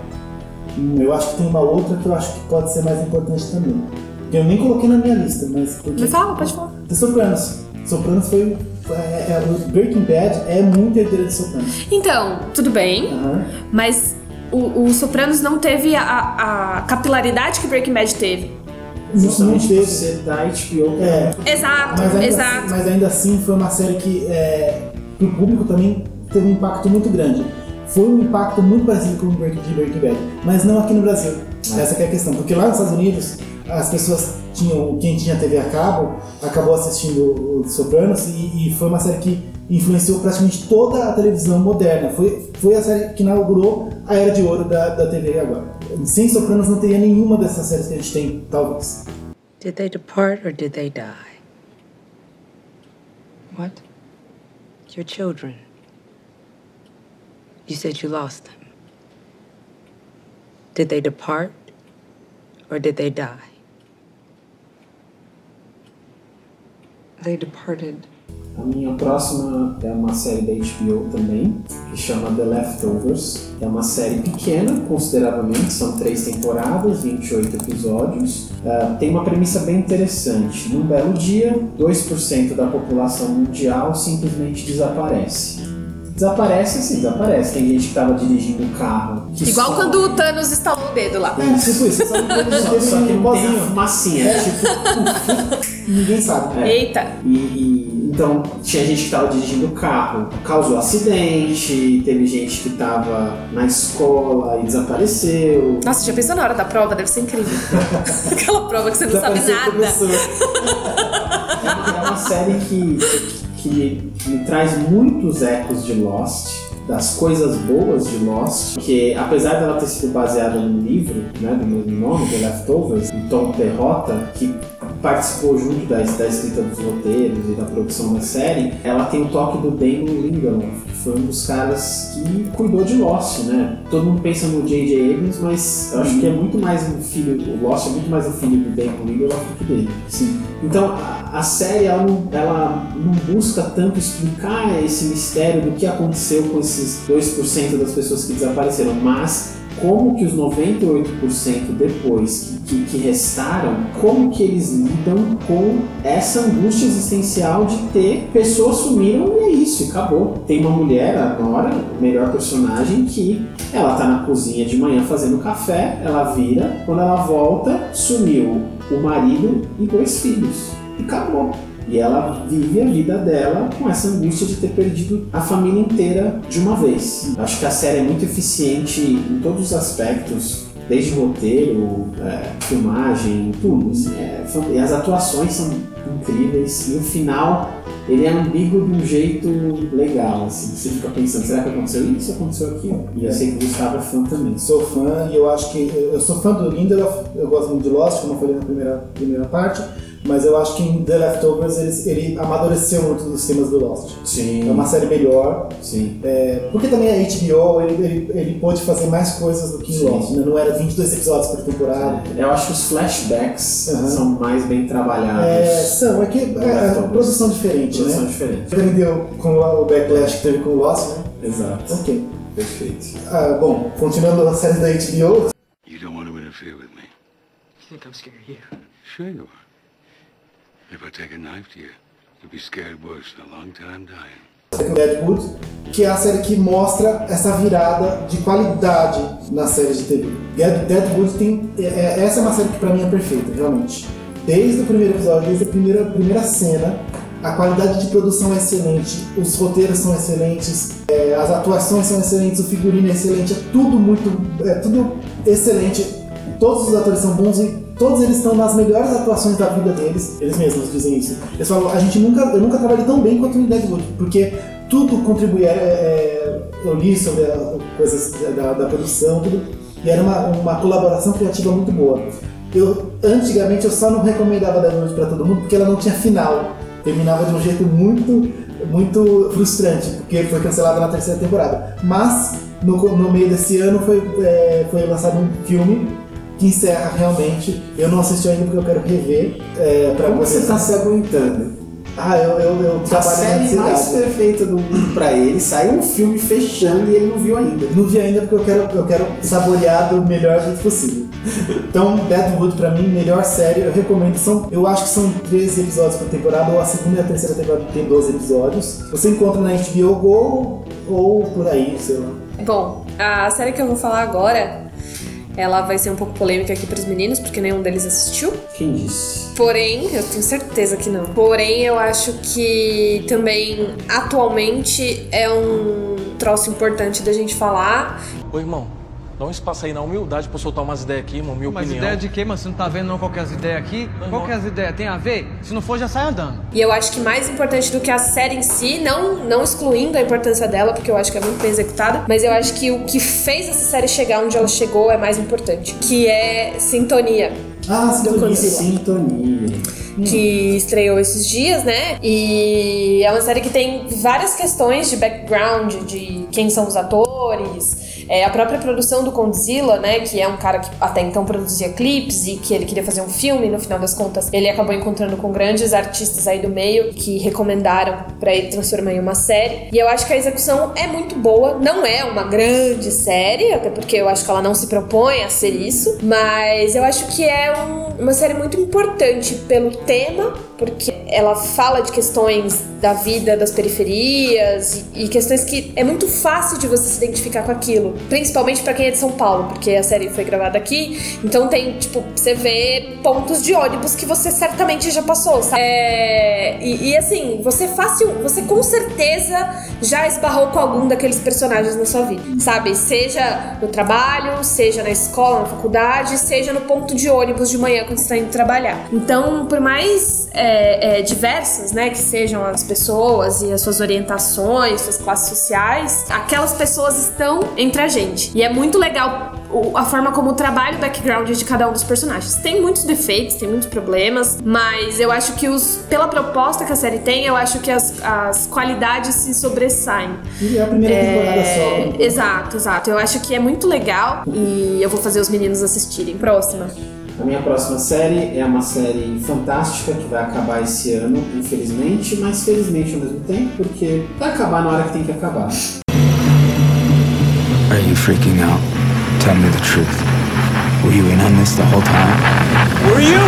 Eu acho que tem uma outra que eu acho que pode ser mais importante também. Que eu nem coloquei na minha lista, mas porque. Me fala, pode falar. The Sopranos. Sopranos foi. é- é- o Breaking Bad é muito herdeiro de Sopranos. Então, tudo bem, Aham. mas o, o Sopranos não teve a, a capilaridade que Breaking Bad teve. Justamente teve. por ser da HBO. É, Exato, mas ainda, exato. Assim, mas ainda assim foi uma série que é, pro público também teve um impacto muito grande. Foi um impacto muito parecido com o Break- de Breaking Bad, mas não aqui no Brasil. Essa que é a questão, porque lá nos Estados Unidos as pessoas tinham, quem tinha TV a cabo acabou assistindo o Sopranos e, e foi uma série que influenciou praticamente toda a televisão moderna. Foi, foi a série que inaugurou a era de ouro da, da TV agora. Sem Sopranos não teria nenhuma dessas séries que a gente tem, talvez. Did they depart or did they die? What? Your children. You said you lost them. Did they depart or did they die? They departed. A minha próxima é uma série da HBO também, que chama The Leftovers. É uma série pequena, consideravelmente, são três temporadas, 28 episódios. Ah, tem uma premissa bem interessante. Num belo dia, 2% da população mundial simplesmente desaparece. Desaparece assim, desaparece. Tem gente que estava dirigindo o carro. Igual só- quando o Thanos estalou o dedo lá. É, tipo isso, só Só, só que um não tem a fumacinha. É. Tipo, Ninguém sabe. É. Eita! E, e- então tinha gente que estava dirigindo o carro, causou acidente, teve gente que estava na escola e desapareceu. Nossa, já pensou na hora da prova? Deve ser incrível. Aquela prova que você não sabe nada. é uma série que, que me traz muitos ecos de Lost, das coisas boas de Lost, porque apesar dela ter sido baseada num livro né, do mesmo nome, The Leftovers, do Tom Perrotta, que participou junto da, da escrita dos roteiros e da produção da série, ela tem o toque do Damon Lindelof, que foi um dos caras que cuidou de Lost, né? Todo mundo pensa no J.J. Abrams, mas eu acho que é muito mais um filho, o Lost é muito mais um filho do Damon Lindelof do que dele. Sim. Então a, a série ela não, ela não busca tanto explicar esse mistério do que aconteceu com esses 2% das pessoas que desapareceram, mas como que os 98% depois que, que, que restaram, como que eles lidam com essa angústia existencial de ter pessoas sumiram e é isso, acabou. Tem uma mulher, a Nora, o melhor personagem, que Ela tá na cozinha de manhã fazendo café, ela vira, quando ela volta, sumiu o marido e dois filhos. E acabou. E ela vive a vida dela com essa angústia de ter perdido a família inteira de uma vez. Acho que a série é muito eficiente em todos os aspectos, desde roteiro, é, filmagem, tudo. assim, é e as atuações são incríveis. E o final, ele é ambíguo de um jeito legal. Assim. Você fica pensando, será que aconteceu isso aconteceu aquilo? E eu sei que o Gustavo é fã também. Sou fã e eu acho que. Eu sou fã do Lindelof, eu gosto muito de Lost, como eu falei na primeira, primeira parte, mas eu acho que em The Leftovers ele, ele amadureceu muito dos temas do Lost. Sim. É uma série melhor. Sim. É, porque também a HBO ele, ele, ele pôde fazer mais coisas do que em Sim. Lost, né? Não era 22 episódios por temporada. Eu acho que os flashbacks Aham. são mais bem trabalhados. É, são, é que é, é produção diferente, Produção né? diferente. Aprendeu com o backlash que teve com o Lost, né? Exato. Ok. Perfeito. Ah, bom, continuando a série da HBO, You don't want to interfere with me. You think I'm scared of you? Sure you are. If I take a knife to you, you'll be scared worse than a long time dying. Deadwood, que é a série que mostra essa virada de qualidade na série de TV. Dead- Deadwood tem. é- é- essa é uma série que pra mim é perfeita, realmente. Desde o primeiro episódio, desde a primeira, primeira cena, a qualidade de produção é excelente, os roteiros são excelentes, é, as atuações são excelentes, o figurino é excelente, é tudo muito. é tudo excelente. Todos os atores são bons e todos eles estão nas melhores atuações da vida deles. Eles mesmos dizem isso. Eles falam, a gente nunca, eu nunca trabalhei tão bem quanto em Deadwood, porque tudo contribui. É, é, eu li sobre a- coisas da, da produção, tudo, e era uma, uma colaboração criativa muito boa. Eu, antigamente eu só não recomendava Deadwood pra todo mundo porque ela não tinha final. Terminava de um jeito muito, muito frustrante, porque foi cancelada na terceira temporada. Mas no, no meio desse ano foi, é, foi lançado um filme que encerra realmente. Eu não assisti ainda porque eu quero rever. É, pra Como você tá se aguentando? Ah, eu, eu, eu A série mais perfeita do mundo pra ele, saiu um filme fechando e ele não viu ainda. Não vi ainda porque eu quero, eu quero saborear do melhor jeito possível. Então, Deadwood pra mim, melhor série, eu recomendo. São, eu acho que são 13 episódios por temporada, ou a segunda e a terceira temporada tem 12 episódios. Você encontra na HBO Go ou por aí, sei lá. Bom, a série que eu vou falar agora, ela vai ser um pouco polêmica aqui pros meninos, porque nenhum deles assistiu. Quem disse? Porém, eu tenho certeza que não. Porém, eu acho que também atualmente é um troço importante da gente falar. Ô irmão, dá um espaço aí na humildade pra eu soltar umas ideias aqui, irmão, minha Mas opinião. ideia de quê, mano? Você não tá vendo não qual que é as ideias aqui? Qual que é as ideias? Tem a ver? Se não for, já sai andando. E eu acho que mais importante do que a série em si, não, não excluindo a importância dela, porque eu acho que é muito bem executada, mas eu acho que o que fez essa série chegar onde ela chegou é mais importante, que é Sintonia. Ah, do Sintonia. Sintonia. que estreou esses dias, né? E é uma série que tem várias questões de background, de quem são os atores, é, a própria produção do Condzilla, né? Que é um cara que até então produzia clipes e que ele queria fazer um filme, no final das contas ele acabou encontrando com grandes artistas aí do meio que recomendaram pra ele transformar em uma série. E eu acho que a execução é muito boa, não é uma grande série, até porque eu acho que ela não se propõe a ser isso, mas eu acho que é um- uma série muito importante pelo tema, porque ela fala de questões da vida das periferias e, e questões que é muito fácil de você se identificar com aquilo, principalmente pra quem é de São Paulo, porque a série foi gravada aqui, então tem, tipo, você vê pontos de ônibus que você certamente já passou, sabe? É, e, e, assim, você fácil, você com certeza já esbarrou com algum daqueles personagens na sua vida, sabe? Seja no trabalho, seja na escola, na faculdade, seja no ponto de ônibus de manhã quando você está indo trabalhar. Então, por mais é, é, diversas, né, que sejam as pessoas e as suas orientações, suas classes sociais, aquelas pessoas estão entre a gente. E é muito legal o- a forma como trabalha o background de cada um dos personagens. Tem muitos defeitos, tem muitos problemas, mas eu acho que os, pela proposta que a série tem, eu acho que as, as qualidades se sobressaem. E é a primeira temporada só. né? Exato, exato. Eu acho que é muito legal e eu vou fazer os meninos assistirem. Próxima. A minha próxima série é uma série fantástica que vai acabar esse ano, infelizmente, mas felizmente ao mesmo tempo, porque vai acabar na hora que tem que acabar. Are you freaking out? Tell me the truth. Were you in on this the whole time? Were you?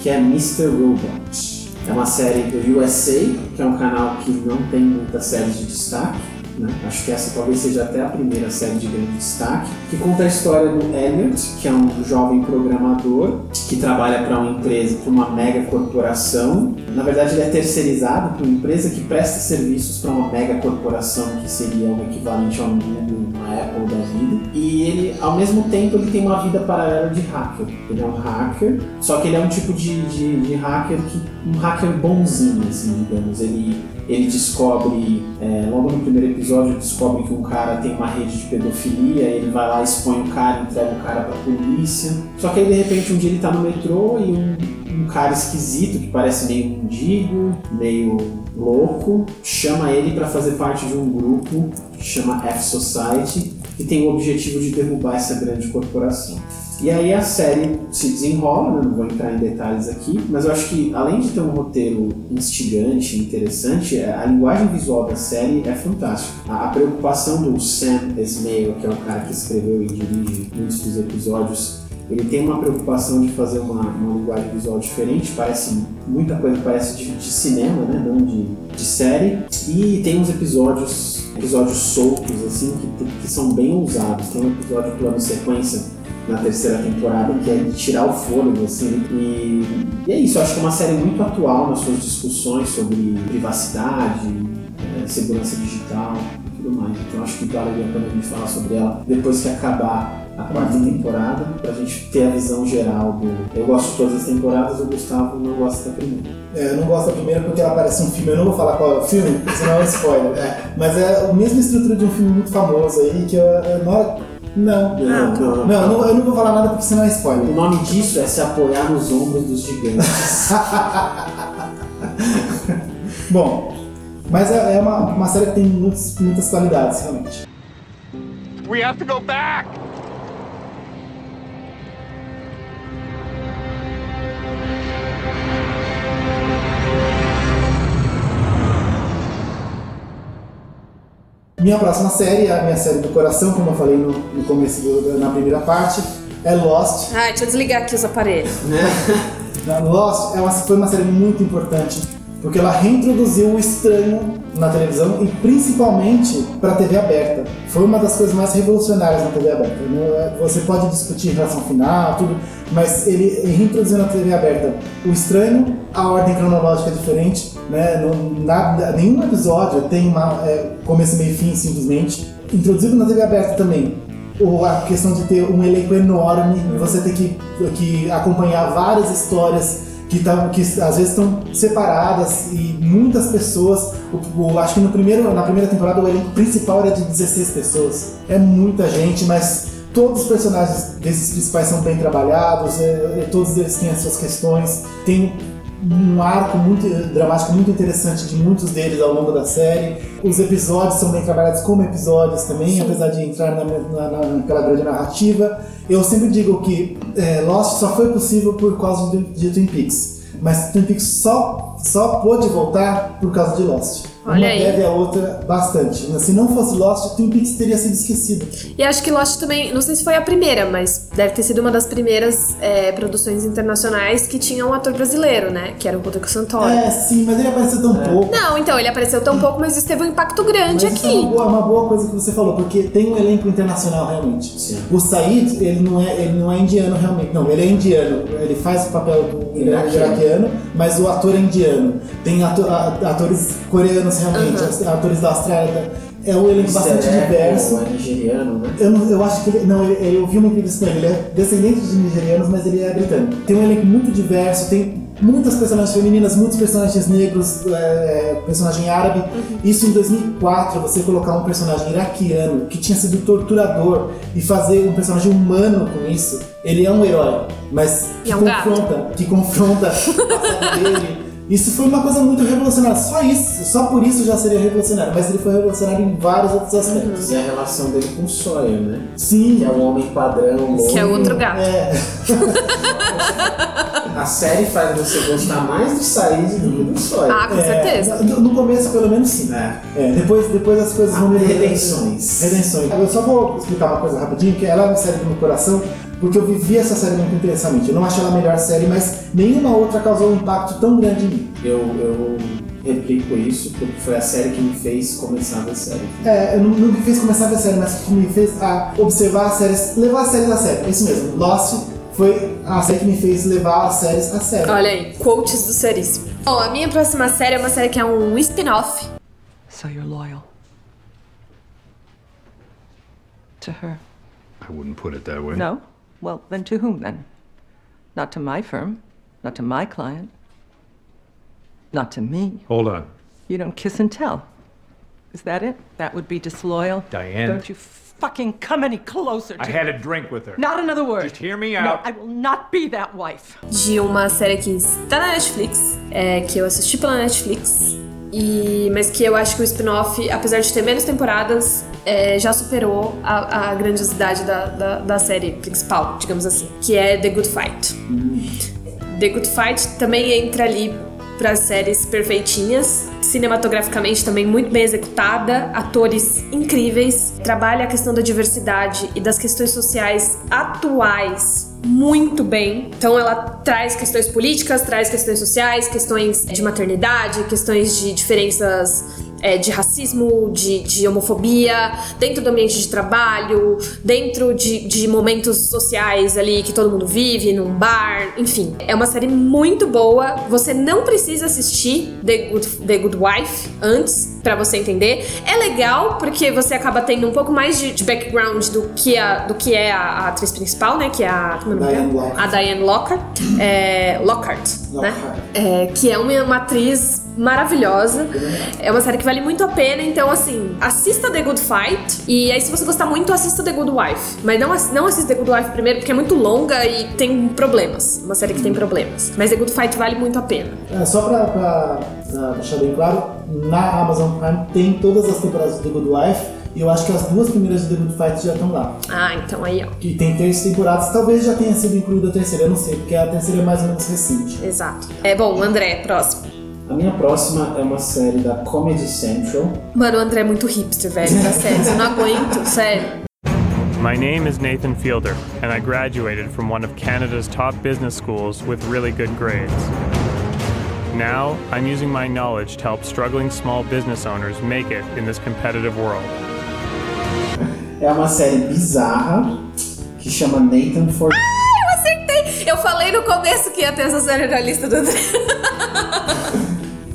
que é Mr. Robot. É uma série do USA, que é um canal que não tem muitas séries de destaque. Né? Acho que essa talvez seja até a primeira série de grande destaque, que conta a história do Elliot, que é um jovem programador que trabalha para uma empresa, para uma mega corporação. Na verdade, ele é terceirizado para uma empresa que presta serviços para uma mega corporação que seria o equivalente a um Google, uma Apple da vida. E ele, ao mesmo tempo, ele tem uma vida paralela de hacker. Ele é um hacker, só que ele é um tipo de, de, de hacker que um hacker bonzinho, assim, digamos. Ele ele descobre, é, logo no primeiro episódio, descobre que um cara tem uma rede de pedofilia, ele vai lá, expõe o cara, entrega o cara pra polícia. Só que aí de repente um dia ele tá no metrô e um, um cara esquisito, que parece meio mendigo, meio louco, chama ele para fazer parte de um grupo que chama F-Society, que tem o objetivo de derrubar essa grande corporação. E aí a série se desenrola, né? não vou entrar em detalhes aqui, mas eu acho que além de ter um roteiro instigante, interessante, a linguagem visual da série é fantástica. A, a preocupação do Sam Esmail, que é o cara que escreveu e dirige muitos dos episódios, ele tem uma preocupação de fazer uma, uma linguagem visual diferente, parece muita coisa parece de, de cinema, né? não de, de série, e tem uns episódios episódios soltos assim que, que são bem ousados. Tem um episódio plano sequência na terceira temporada, que é de tirar o fôlego, assim. E, e é isso, eu acho que é uma série muito atual nas suas discussões sobre privacidade, é, segurança digital e tudo mais. Então acho que vale a pena a gente falar sobre ela depois que acabar a quarta temporada, pra gente ter a visão geral do. Eu gosto de todas as temporadas, o Gustavo não gosta da primeira. É, eu não gosto da primeira porque ela parece um filme, eu não vou falar qual é o filme, senão é um spoiler. Mas é a mesma estrutura de um filme muito famoso aí, que eu, eu, hora- não. Não, não, Não, eu não, vou falar nada porque senão é spoiler. O nome disso é se apoiar nos ombros dos gigantes. Bom, mas é, é uma, uma série que tem muitas, muitas qualidades, realmente. We have to go back! Minha próxima série, a minha série do coração, como eu falei no, no começo, do- na primeira parte, é Lost. Ai, deixa eu desligar aqui os aparelhos. Na Lost é uma, foi uma série muito importante porque ela reintroduziu o estranho na televisão e principalmente para a TV aberta. Foi uma das coisas mais revolucionárias na TV aberta. Não é- Você pode discutir relação final, tudo, mas ele reintroduziu na TV aberta o estranho, a ordem cronológica é diferente, né? Nada, nenhum episódio tem uma, é, começo, meio fim simplesmente. Introduzido na TV aberta também o- a questão de ter um elenco enorme e você ter que, que acompanhar várias histórias que, tão, que às vezes estão separadas e muitas pessoas. O, o- acho que no primeiro, na primeira temporada o elenco principal era de 16 pessoas. É muita gente, mas todos os personagens desses principais são bem trabalhados, é, é, todos eles têm as suas questões. Tem um arco muito dramático, muito interessante de muitos deles ao longo da série. Os episódios são bem trabalhados como episódios também, apesar de entrar na, na, na- naquela grande narrativa. Eu sempre digo que é, Lost só foi possível por causa de, de Twin Peaks. Mas Twin Peaks só, só pôde voltar por causa de Lost. Olha Uma aí. deve a outra bastante. Se não fosse Lost, Twin Peaks teria sido esquecido. E acho que Lost também, não sei se foi a primeira, mas deve ter sido uma das primeiras é, produções internacionais que tinha um ator brasileiro, né? Que era o Rodrigo Santoro. É, sim, mas ele apareceu tão pouco. Não, então, ele apareceu tão pouco, mas isso teve um impacto grande Mas isso é aqui. uma boa, uma boa coisa que você falou, porque tem um elenco internacional realmente. O Said, ele não, é, ele não é indiano realmente. Não, ele é indiano. Ele faz o papel do Iraquiano. mas o ator é indiano. Tem ato- a- atores coreanos realmente, Aham. atores da Austrália. É um elenco bastante Mr. diverso. É nigeriano, né? Eu, não- eu acho que ele. Não, ele- eu vi uma entrevista com ele. Ele é descendente de nigerianos, mas ele é britânico. Tem um elenco muito diverso, tem muitas personagens femininas, muitos personagens negros, é, personagem árabe. Isso em 2004, você colocar um personagem iraquiano que tinha sido torturador e fazer um personagem humano com isso, ele é um herói, mas E que é um gato. confronta, que confronta passado dele. Isso foi uma coisa muito revolucionária. Só isso, só por isso já seria revolucionário. Mas ele foi revolucionário em vários outros aspectos. E a relação dele com o Sawyer, né? Sim. Que é um homem padrão, louco. Que é outro gato. É. A série faz você gostar mais do Said do que do Sawyer. Ah, com É, certeza. No, no começo, pelo menos, sim. É. É, depois, depois as coisas vão melhorando. Redenções. Redenções. Eu só vou explicar uma coisa rapidinho, que ela é uma série do meu coração, porque eu vivi essa série muito intensamente. Eu não acho ela a melhor série, mas nenhuma outra causou um impacto tão grande em mim. Eu, eu, replico isso porque foi a série que me fez começar a ver série. É, eu não, não me fez começar a ver série, mas que me fez a observar as séries, levar as séries a sério. É isso mesmo. Lost foi a série que me fez levar as séries a sério. Olha aí, quotes do seríssimo. Bom, a minha próxima série é uma série que é um spin-off. So you're loyal. To her. I wouldn't put it that way. No? Well, then to whom then? Not to my firm, not to my client, not to me. Hold on. You don't kiss and tell. Is that it? That would be disloyal? Diane. Don't you fucking come any closer to I had a drink with her. Not another word. Just hear me out. No, out. I will not be that wife. de uma série que está na Netflix, é, que eu assisti pela Netflix, e, mas que eu acho que o spin-off, apesar de ter menos temporadas, é, já superou a, a grandiosidade da, da, da série principal, digamos assim, que é The Good Fight. The Good Fight também entra ali para séries perfeitinhas, cinematograficamente também muito bem executada, atores incríveis, trabalha a questão da diversidade e das questões sociais atuais muito bem. Então ela traz questões políticas, traz questões sociais, questões de maternidade, questões de diferenças é, de racismo, de, de homofobia, dentro do ambiente de trabalho, dentro de, de momentos sociais ali que todo mundo vive, num bar, enfim. É uma série muito boa. Você não precisa assistir The Good, The Good Wife antes pra você entender. É legal porque você acaba tendo um pouco mais de, de background do que, a, do que é a, a atriz principal, né? Que é a. É Diane? Lockhart. A Diane Lockhart. É, Lockhart, né? Lockhart. É, que é uma, uma atriz maravilhosa. É uma série que vale muito a pena, então assim, assista The Good Fight. E aí, se você gostar muito, assista The Good Wife. Mas não, não assista The Good Wife primeiro, porque é muito longa e tem problemas. Uma série que tem problemas. Mas The Good Fight vale muito a pena. É, só pra, pra- pra deixar bem claro, na Amazon Prime tem todas as temporadas de The Good Wife e eu acho que as duas primeiras de The Good Fight já estão lá. Ah, então aí, ó. E tem três temporadas, talvez já tenha sido incluída a terceira, eu não sei, porque a terceira é mais ou menos recente. Exato. É bom, André, próximo. A minha próxima é uma série da Comedy Central. Mano, o André é muito hipster, velho, pra sério. Eu não aguento, sério. My name is Nathan Fielder, and I graduated from one of Canada's top business schools with really good grades. Now, I'm using my knowledge to help struggling small business owners make it in this competitive world. É uma série bizarra que chama Nathan for. Eu acertei! Eu falei no começo que ia ter essa série na lista do André.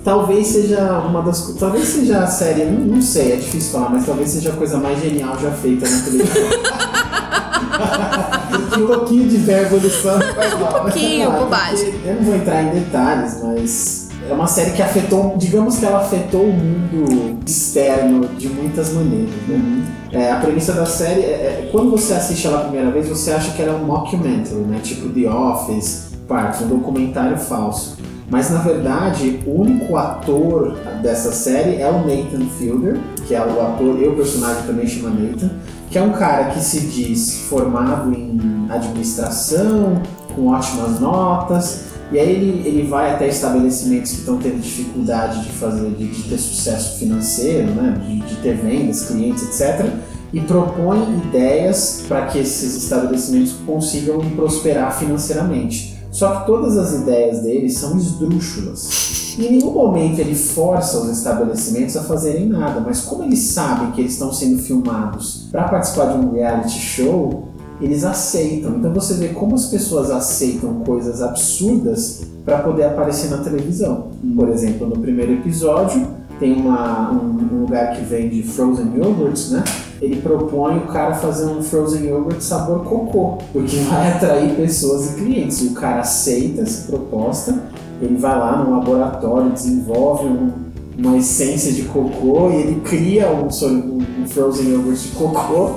Talvez seja uma das. Talvez seja a série, não, não sei, é difícil falar, mas talvez seja a coisa mais genial já feita na televisão. um pouquinho de verbo ali só. Um pouquinho, Ah, bobagem. Eu não vou entrar em detalhes, mas é uma série que afetou, digamos que ela afetou o mundo externo de muitas maneiras. Né? É, a premissa da série é, é- quando você assiste ela a primeira vez, você acha que ela é um mockumentary, né? Tipo The Office, Parks, um documentário falso. Mas na verdade, o único ator dessa série é o Nathan Fielder, que é o ator, e o personagem também chama Nathan, que é um cara que se diz formado em administração, com ótimas notas, e aí ele, ele vai até estabelecimentos que estão tendo dificuldade de fazer, de, de ter sucesso financeiro, né? de, de ter vendas, clientes, etc. E propõe ideias para que esses estabelecimentos consigam prosperar financeiramente. Só que todas as ideias dele são esdrúxulas. E em nenhum momento ele força os estabelecimentos a fazerem nada, mas como eles sabem que eles estão sendo filmados para participar de um reality show, eles aceitam. Então você vê como as pessoas aceitam coisas absurdas para poder aparecer na televisão. Por exemplo, no primeiro episódio tem uma, um, um lugar que vende frozen yogurts, né? Ele propõe o cara fazer um frozen yogurt sabor cocô, porque vai atrair pessoas e clientes. E o cara aceita essa proposta, ele vai lá no laboratório, desenvolve um, uma essência de cocô e ele cria um, um, um frozen yogurt de cocô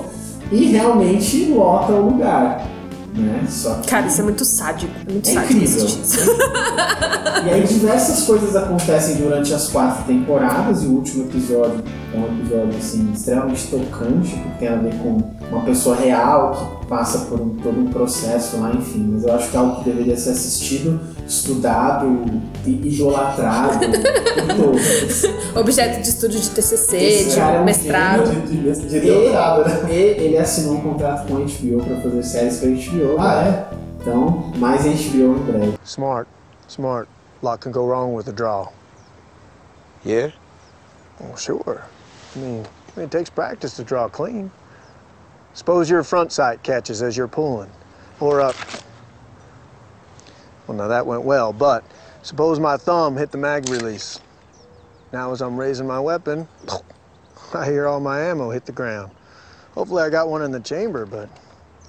e realmente lota o lugar. Né? Só que Cara, isso é muito sádico. É muito É sádico incrível. E aí diversas coisas acontecem durante as quatro temporadas e o último episódio é um episódio assim extremamente tocante, porque tem a ver com uma pessoa real que passa por um- todo um processo lá, enfim. Mas eu acho que é algo que deveria ser assistido, estudado e idolatrado por todos. Objeto de estudo de TCC, Esse de cara é um mestrado. gênio de- de doutorado, né? E, e ele assinou um contrato com a HBO para fazer séries pra HBO. Ah, né? Então, mais HBO em breve. Smart, smart. Lot can go wrong with a draw. Yeah? Well, sure. I mean, it takes practice to draw clean. Suppose your front sight catches as you're pulling, or up. Well, now that went well, but suppose my thumb hit the mag release. Now, as I'm raising my weapon, I hear all my ammo hit the ground. Hopefully, I got one in the chamber, but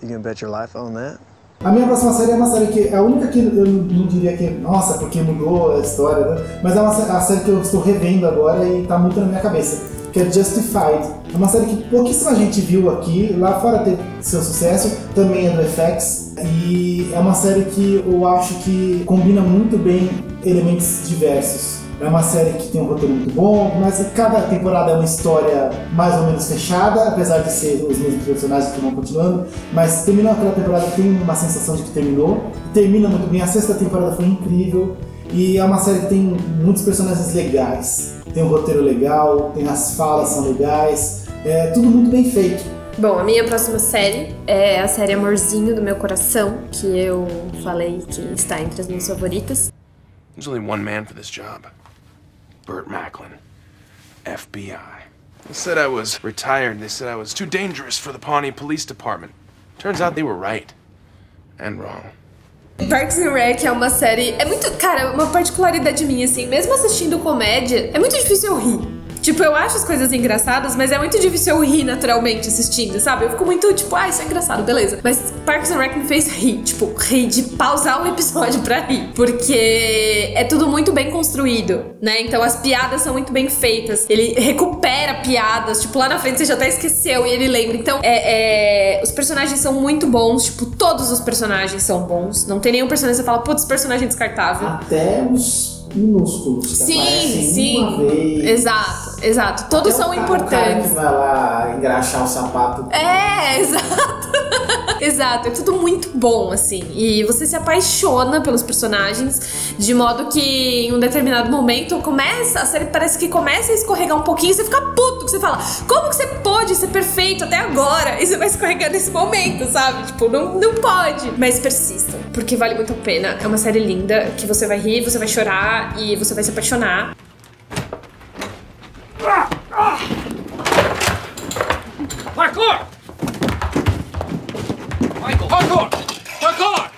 you can bet your life on that. A minha próxima série é uma série que é a única que eu não diria que, nossa, porque mudou a história, né? mas é uma a série que eu estou revendo agora e tá muito na minha cabeça, que é Justified. É uma série que pouquíssima gente viu aqui, lá fora teve seu sucesso, também é do FX, e é uma série que eu acho que combina muito bem elementos diversos. É uma série que tem um roteiro muito bom, mas cada temporada é uma história mais ou menos fechada, apesar de ser os mesmos personagens que vão continuando. Mas terminou aquela temporada, tem uma sensação de que terminou. Termina muito bem, a sexta temporada foi incrível. E é uma série que tem muitos personagens legais. Tem um roteiro legal, tem as falas são legais, é tudo muito bem feito. Bom, a minha próxima série é a série Amorzinho do Meu Coração, que eu falei que está entre as minhas favoritas. There's only one man for this job Burt Macklin, FBI. They said I was retired. They said I was too dangerous for the Pawnee Police Department. Turns out they were right. And wrong. Parks and Rec é uma série. É muito. Cara, uma particularidade minha, assim, mesmo assistindo comédia, é muito difícil eu rir. Tipo, eu acho as coisas engraçadas, mas é muito difícil eu rir naturalmente assistindo, sabe? Eu fico muito tipo, ah, isso é engraçado, beleza. Mas Parks and Rec me fez rir, tipo, rir de pausar o episódio pra rir. Porque é tudo muito bem construído, né? Então as piadas são muito bem feitas. Ele recupera piadas, tipo, lá na frente você já até esqueceu e ele lembra. Então, é, é, os personagens são muito bons, tipo, todos os personagens são bons. Não tem nenhum personagem que você fala, putz, personagem descartável. Até os minúsculos Sim, sim. Exato, exato. Todos são o cara- O importantes. vai lá engraxar o sapato. É, exato. exato, é tudo muito bom, assim. E você se apaixona pelos personagens, de modo que em um determinado momento começa, a série parece que começa a escorregar um pouquinho e você fica puto, que você fala, como que você pode ser perfeito até agora? E você vai escorregar nesse momento, sabe? Tipo, não, não pode. Mas persistam, porque vale muito a pena. É uma série linda, que você vai rir, você vai chorar e você vai se apaixonar. Parkour! Michael! Parkour! Parkour!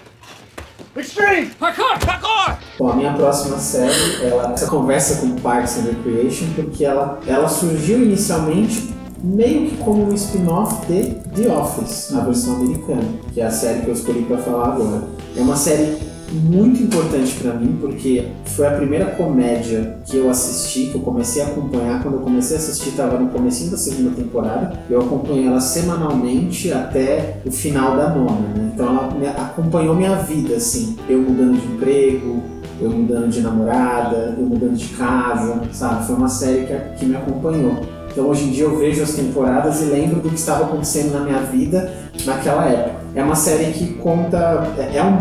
Extreme! Parkour! Parkour! Bom, a minha próxima série, ela essa conversa com Parks and Recreation, porque ela, ela surgiu inicialmente meio que como um spin-off de The Office, na versão americana, que é a série que eu escolhi para falar agora. É uma série muito importante para mim, porque foi a primeira comédia que eu assisti, que eu comecei a acompanhar. Quando eu comecei a assistir, estava no comecinho da segunda temporada. Eu acompanhei ela semanalmente até o final da nona, né? Então ela acompanhou minha vida, assim. Eu mudando de emprego, eu mudando de namorada, eu mudando de casa, sabe? Foi uma série que, que me acompanhou. Então hoje em dia eu vejo as temporadas e lembro do que estava acontecendo na minha vida naquela época. É uma série que conta. É é um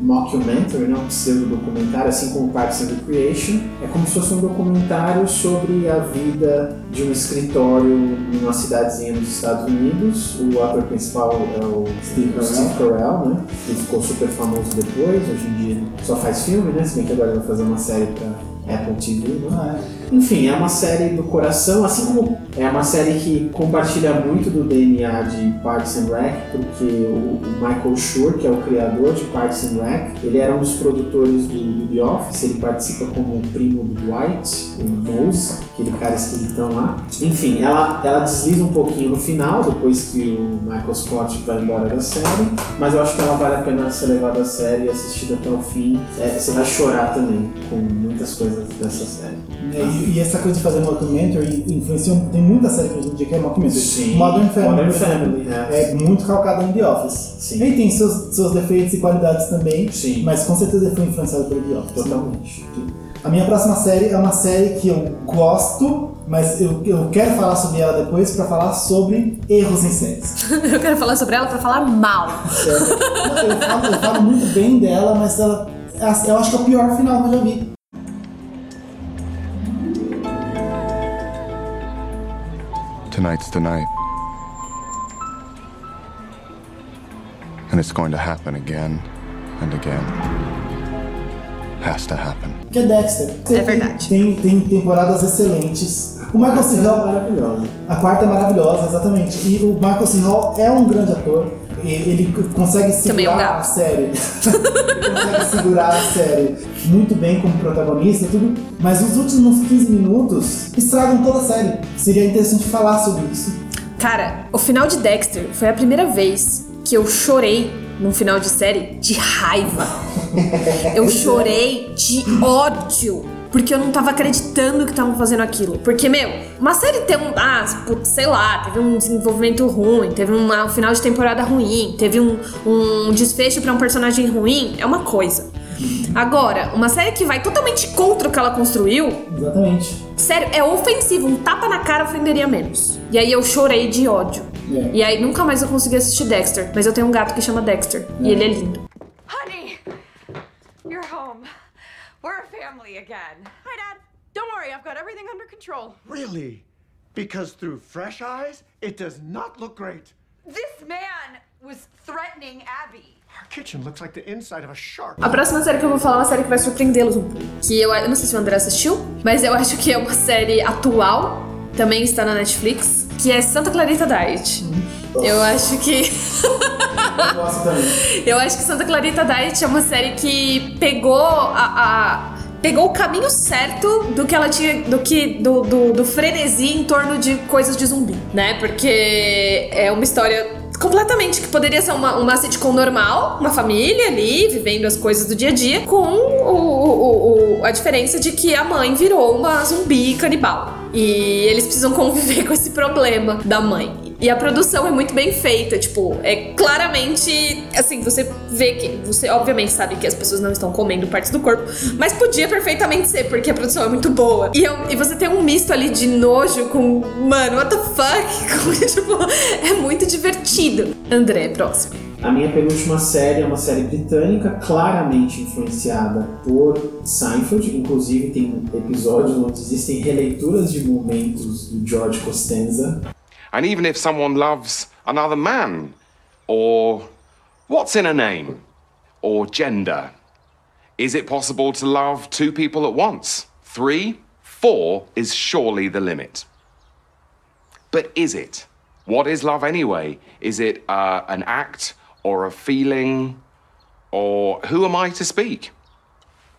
mockumentary, né? um pseudo-documentário, assim como Parks and Recreation. É como se fosse um documentário sobre a vida de um escritório numa cidadezinha dos Estados Unidos. O ator principal é o Steve, Carell. Steve Carell, né? Ele ficou super famoso depois. Hoje em dia só faz filme, né? Se bem que agora vai fazer uma série pra Apple TV, né? Enfim, é uma série do coração, assim como é uma série que compartilha muito do DNA de Parks and Rec, porque o, Michael Schur, que é o criador de Parks and Rec, ele era um dos produtores do, The Office, ele participa como primo do Dwight, o Mose, aquele cara esquisitão lá. Enfim, ela, ela desliza um pouquinho no final, depois que o Michael Scott vai embora da série, mas eu acho que ela vale a pena ser levada a série e assistida até o fim. É, você vai chorar também com muitas coisas dessa série. É, E, e essa coisa de fazer mockumentary influenciou. Tem muita série que hoje em dia que é mockumentary. Sim. Modern Family, Modern por exemplo, Family, é. é muito calcado em The Office. Sim. E tem seus, seus defeitos e qualidades também. Sim. Mas com certeza foi influenciado pelo The Office. Totalmente. A minha próxima série é uma série que eu gosto, mas eu, eu quero falar sobre ela depois pra falar sobre erros em séries. Eu quero falar sobre ela pra falar mal. Certo? eu, falo, eu falo muito bem dela, mas ela, eu acho que é o pior final que eu já vi. Tonight's the night. And it's going to happen again and again has to happen. Que é Dexter. É verdade. Tem, tem temporadas excelentes. O Michael C. Hall é maravilhosa. A quarta é maravilhosa, exatamente. E o Michael C. Hall é um grande ator. Ele consegue é segurar gato. a série. ele consegue segurar a série muito bem como protagonista, tudo. Mas os últimos 15 minutos estragam toda a série. Seria interessante falar sobre isso. Cara, o final de Dexter foi a primeira vez que eu chorei num final de série de raiva. Eu chorei de ódio. Porque eu não tava acreditando que estavam fazendo aquilo. Porque, meu, uma série tem um. Ah, sei lá, teve um desenvolvimento ruim, teve uma- um final de temporada ruim, teve um, um desfecho pra um personagem ruim, é uma coisa. Agora, uma série que vai totalmente contra o que ela construiu, Exatamente. Sério, é ofensivo. Um tapa na cara ofenderia menos. E aí eu chorei de ódio. É. E aí nunca mais eu consegui assistir Dexter. Mas eu tenho um gato que chama Dexter. E ele é lindo. We're a family again. Hi, Dad. Don't worry, I've got everything under control. Really? Because through fresh eyes, it does not look great. This man was threatening Abby. Our kitchen looks like the inside of a shark. A próxima série que eu vou falar é uma série que vai surpreendê-los um pouco. Que eu, eu não sei se o André assistiu, mas eu acho que é uma série atual. Também está na Netflix. Que é Santa Clarita Diet. Eu acho que. Eu gosto também. Eu acho que Santa Clarita Diet é uma série que pegou a, a- pegou o caminho certo do que ela tinha do que do, do, do frenesi em torno de coisas de zumbi, né? Porque é uma história completamente que poderia ser uma, uma sitcom normal, uma família ali vivendo as coisas do dia a dia, com o, o- o- a diferença de que a mãe virou uma zumbi canibal. E eles precisam conviver com esse problema da mãe. E a produção é muito bem feita, tipo, é claramente, assim, você vê que, você obviamente sabe que as pessoas não estão comendo partes do corpo, mas podia perfeitamente ser, porque a produção é muito boa. E, é- e você tem um misto ali de nojo com, mano, what the fuck? Com, tipo, é muito divertido. André, próximo. A minha penúltima série é uma série britânica, claramente influenciada por Seinfeld. Inclusive, tem episódios onde existem releituras de momentos do George Costanza. And even if someone loves another man, or what's in a name, or gender, is it possible to love two people at once? Three? Four is surely the limit. But is it? What is love anyway? Is it uh, an act or a feeling? Or who am I to speak?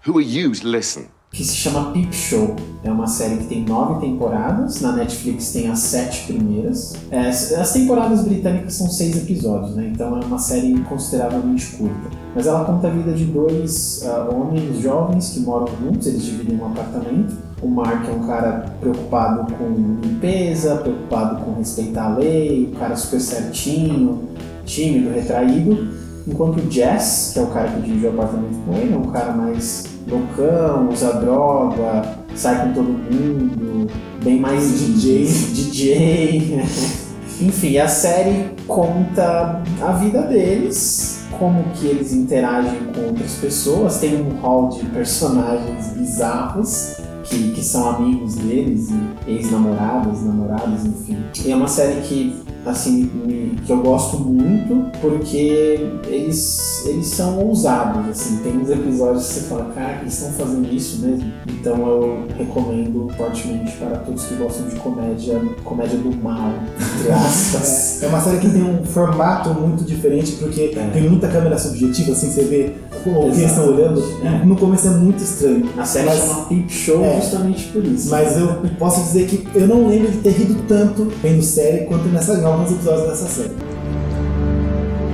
Who are you to listen? que se chama Peep Show. É uma série que tem nove temporadas, na Netflix tem as sete primeiras. É, as temporadas britânicas são seis episódios, né? Então é uma série consideravelmente curta. Mas ela conta a vida de dois ah, homens jovens que moram juntos, eles dividem um apartamento. O Mark é um cara preocupado com limpeza, preocupado com respeitar a lei, o cara super certinho, tímido, retraído. Enquanto o Jess, que é o cara que divide o apartamento com ele, é um cara mais loucão, usa droga, sai com todo mundo, bem mais DJ. DJ. Enfim, a série conta a vida deles, como que eles interagem com outras pessoas, tem um hall de personagens bizarros. Que, que são amigos deles e ex-namoradas, namorados, enfim. E é uma série que assim, me- que eu gosto muito porque eles, eles são ousados, assim, tem uns episódios que você fala, cara, eles estão fazendo isso mesmo? Então eu recomendo fortemente para todos que gostam de comédia, comédia do mal, entre aspas. É, é uma série que tem um formato muito diferente, porque tem muita câmera subjetiva, assim, você vê o que eles estão olhando. No começo é muito estranho. A série Mas- chama Peep Show É. justamente por isso. Mas eu posso dizer que eu não lembro de ter rido tanto vendo série quanto nessa, em alguns episódios dessa série.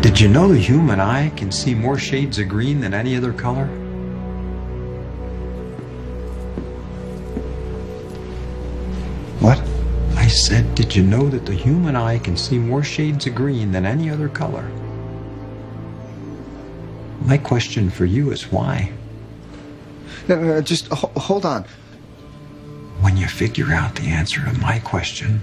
Did you know the human eye can see more shades of green than any other color? What? I said, did you know that the human eye can see more shades of green than any other color? My question for you is why? No, no, no, just ho- hold on. When you figure out the answer to my question,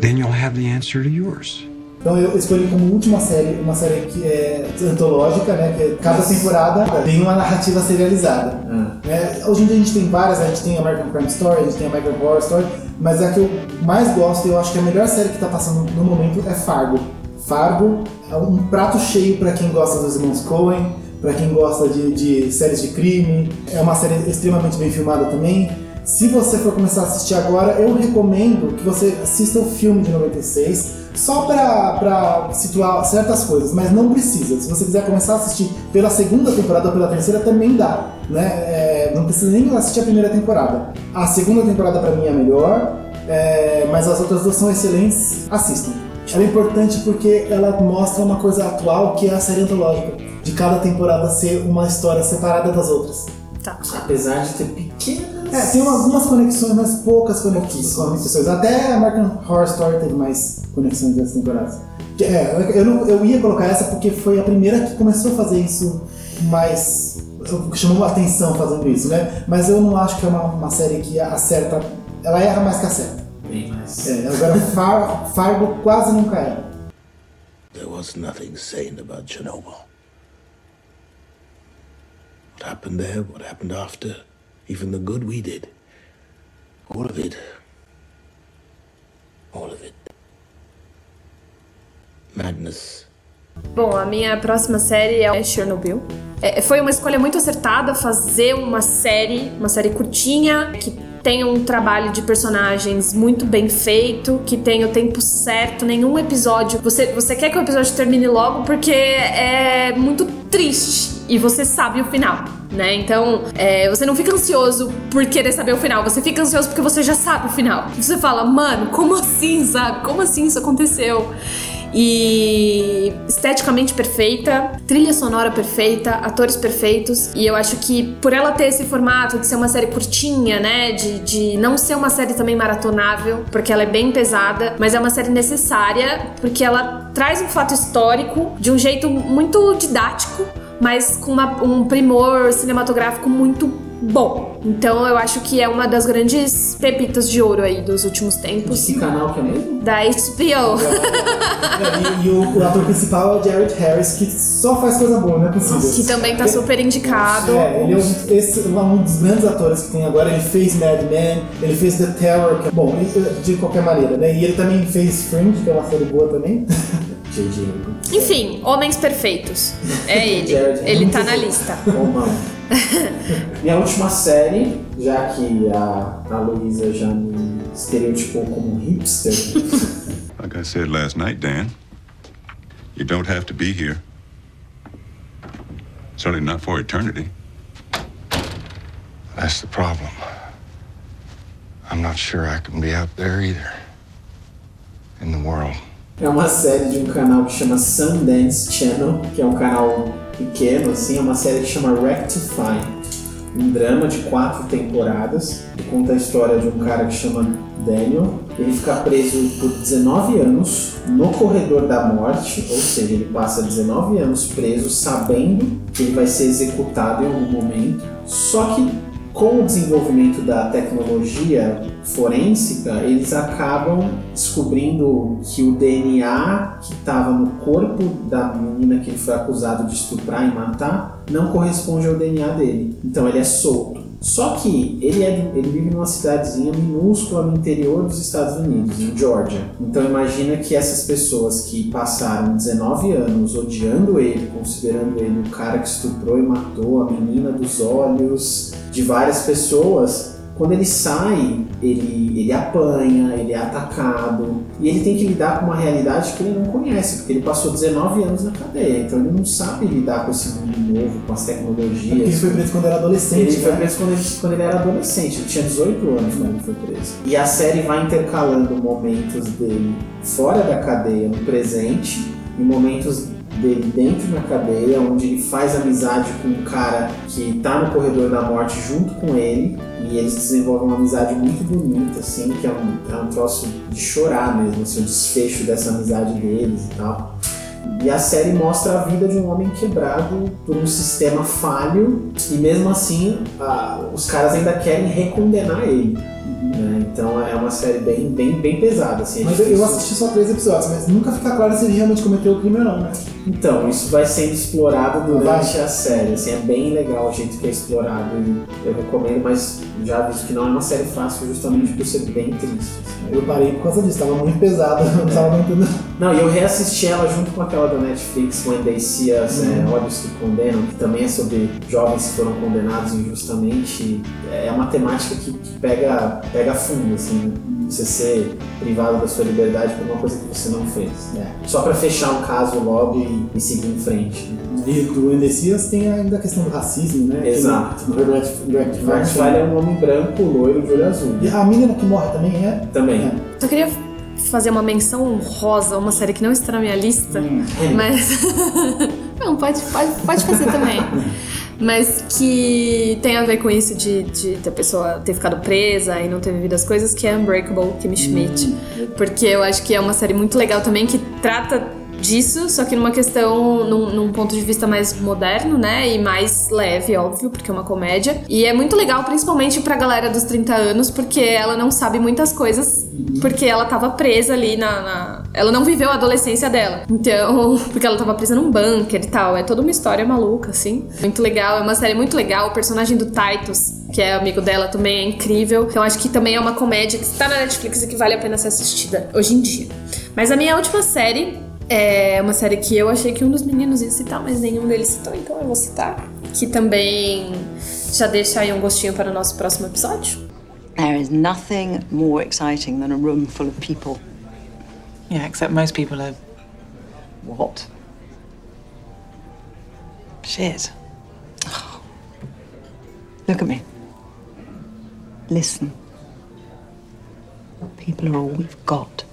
then you'll have the answer to yours. Então eu escolhi como última série uma série que é antológica, né? Que cada temporada tem uma narrativa serializada. né? Hoje em dia a gente tem várias, a gente tem American Crime Story, a gente tem American Horror Story, mas a que eu mais gosto e eu acho que a melhor série que está passando no momento é Fargo. Fargo é um prato cheio para quem gosta dos irmãos Coen, pra quem gosta de, de séries de crime. É uma série extremamente bem filmada também. Se você for começar a assistir agora, eu recomendo que você assista o filme de 96, só pra situar certas coisas, mas não precisa. Se você quiser começar a assistir pela segunda temporada ou pela terceira, também dá. Né? É, não precisa nem assistir a primeira temporada. A segunda temporada pra mim é melhor, é, mas as outras duas são excelentes. Assistam. Ela é importante porque ela mostra uma coisa atual que é a série antológica. De cada temporada ser uma história separada das outras. Tá. Apesar de ter pequenas. É, tem algumas conexões, mas poucas conexões. Até a American Horror Story teve mais conexões dessas temporadas. É, eu, não- eu ia colocar essa porque foi a primeira que começou a fazer isso mais. que chamou a atenção fazendo isso, né? Mas eu não acho que é uma, uma série que acerta. Ela erra mais que acerta. Bem mais. É, agora Far, Fargo quase nunca erra. There was nothing sane about Chernobyl. What happened there, what happened after, even the good we did. All of it. All of it. Madness. Bom, a minha próxima série é Chernobyl. É, foi uma escolha muito acertada fazer uma série, uma série curtinha, que tenha um trabalho de personagens muito bem feito, que tenha o tempo certo, nenhum episódio. Você, você quer que o episódio termine logo porque é muito triste e você sabe o final. Né? Então, é, você não fica ansioso por querer saber o final, você fica ansioso porque você já sabe o final. Você fala, mano, como assim, sabe? Como assim isso aconteceu? E esteticamente perfeita, trilha sonora perfeita, atores perfeitos. E eu acho que por ela ter esse formato de ser uma série curtinha, né? De, de não ser uma série também maratonável, porque ela é bem pesada, mas é uma série necessária porque ela traz um fato histórico de um jeito muito didático, mas com uma- um primor cinematográfico muito bom. Então eu acho que é uma das grandes pepitas de ouro aí dos últimos tempos. Que canal que é mesmo? Da HBO. E, e o, o ator principal é o Jared Harris, que só faz coisa boa, não é possível. Que também tá super indicado. É, ele é um, esse, um dos grandes atores que tem agora. Ele fez Mad Men, ele fez The Terror, que é bom, de qualquer maneira, né? E ele também fez Fringe, que é uma série boa também. JJ. Enfim, Homens Perfeitos. É ele. Ele tá na lista. Minha última série, já que a, a Luísa já me estereotipou como um hipster, Like I said last night, Dan, you don't have to be here. Certainly not for eternity. That's the problem. I'm not sure I can be out there either. In the world. É uma série de um canal que chama Sundance Channel, que é um canal pequeno, assim, é uma série que chama Rectify. Um drama de quatro temporadas, que conta a história de um cara que chama Daniel. Ele fica preso por 19 anos no corredor da morte, ou seja, ele passa 19 anos preso sabendo que ele vai ser executado em algum momento. Só que com o desenvolvimento da tecnologia forênsica, eles acabam descobrindo que o DNA que estava no corpo da menina que ele foi acusado de estuprar e matar não corresponde ao DNA dele. Então ele é solto. Só que ele, é, ele vive numa cidadezinha minúscula no interior dos Estados Unidos, em Georgia. Então imagina que essas pessoas que passaram 19 anos odiando ele, considerando ele o cara que estuprou e matou a menina dos olhos de várias pessoas, quando ele sai, ele, ele apanha, ele é atacado e ele tem que lidar com uma realidade que ele não conhece, porque ele passou 19 anos na cadeia, então ele não sabe lidar com esse mundo novo, com as tecnologias. Ele foi preso quando era adolescente, Ele foi né? preso quando ele, quando ele era adolescente, ele tinha 18 anos quando ele foi preso. E a série vai intercalando momentos dele fora da cadeia, no presente, e momentos dele dentro da cadeia, onde ele faz amizade com um cara que tá no corredor da morte junto com ele, e eles desenvolvem uma amizade muito bonita, assim, que é um, é um troço de chorar mesmo, assim, o desfecho dessa amizade deles e tal. E a série mostra a vida de um homem quebrado por um sistema falho e mesmo assim ah, os caras ainda querem recondenar ele. Né? Então é uma série bem, bem, bem pesada. Assim, é Mas eu difícil- assisti só três episódios, mas nunca fica claro se ele realmente cometeu o crime ou não, né? Então, isso vai sendo explorado durante Vai. a série. Assim, é bem legal o jeito que é explorado e eu recomendo, mas já visto que não é uma série fácil justamente por ser bem triste. assim. Eu parei por causa disso, tava muito pesado, eu não tava aguentando. Não, e eu reassisti ela junto com aquela da Netflix, When They See Us, Uhum. é, Olhos que Condenam, que também é sobre jovens que foram condenados injustamente. É uma temática que que pega, pega fundo, assim, né? Você ser privado da sua liberdade por uma coisa que você não fez. né? Só pra fechar um caso logo e, e seguir em frente. né? E do Endecias tem ainda a questão do racismo, né? Exato. Que No Filey é um homem branco, loiro, de olho azul. E a menina que morre também é? Também. Eu queria fazer uma menção honrosa a uma série que não está na minha lista, mas. não, pode, pode, pode fazer também. Mas que tem a ver com isso de, de, da pessoa ter ficado presa e não ter vivido as coisas, que é Unbreakable, Kimmy Schmidt. Porque eu acho que é uma série muito legal também, que trata disso, só que numa questão, num, num ponto de vista mais moderno, né? E mais leve, óbvio, porque é uma comédia. E é muito legal, principalmente pra galera dos 30 anos, porque ela não sabe muitas coisas, porque ela tava presa ali na. na- Ela não viveu a adolescência dela. Então, porque ela tava presa num bunker e tal. É toda uma história maluca, assim. Muito legal, é uma série muito legal. O personagem do Titus, que é amigo dela, também é incrível. Então, acho que também é uma comédia que está na Netflix e que vale a pena ser assistida hoje em dia. Mas a minha última série é uma série que eu achei que um dos meninos ia citar, mas nenhum deles citou, então eu vou citar. Que também já deixa aí um gostinho para o nosso próximo episódio. There is nothing more exciting than a room full of people. Yeah, except most people are What? shit. Look at me. Listen. People are all we've got.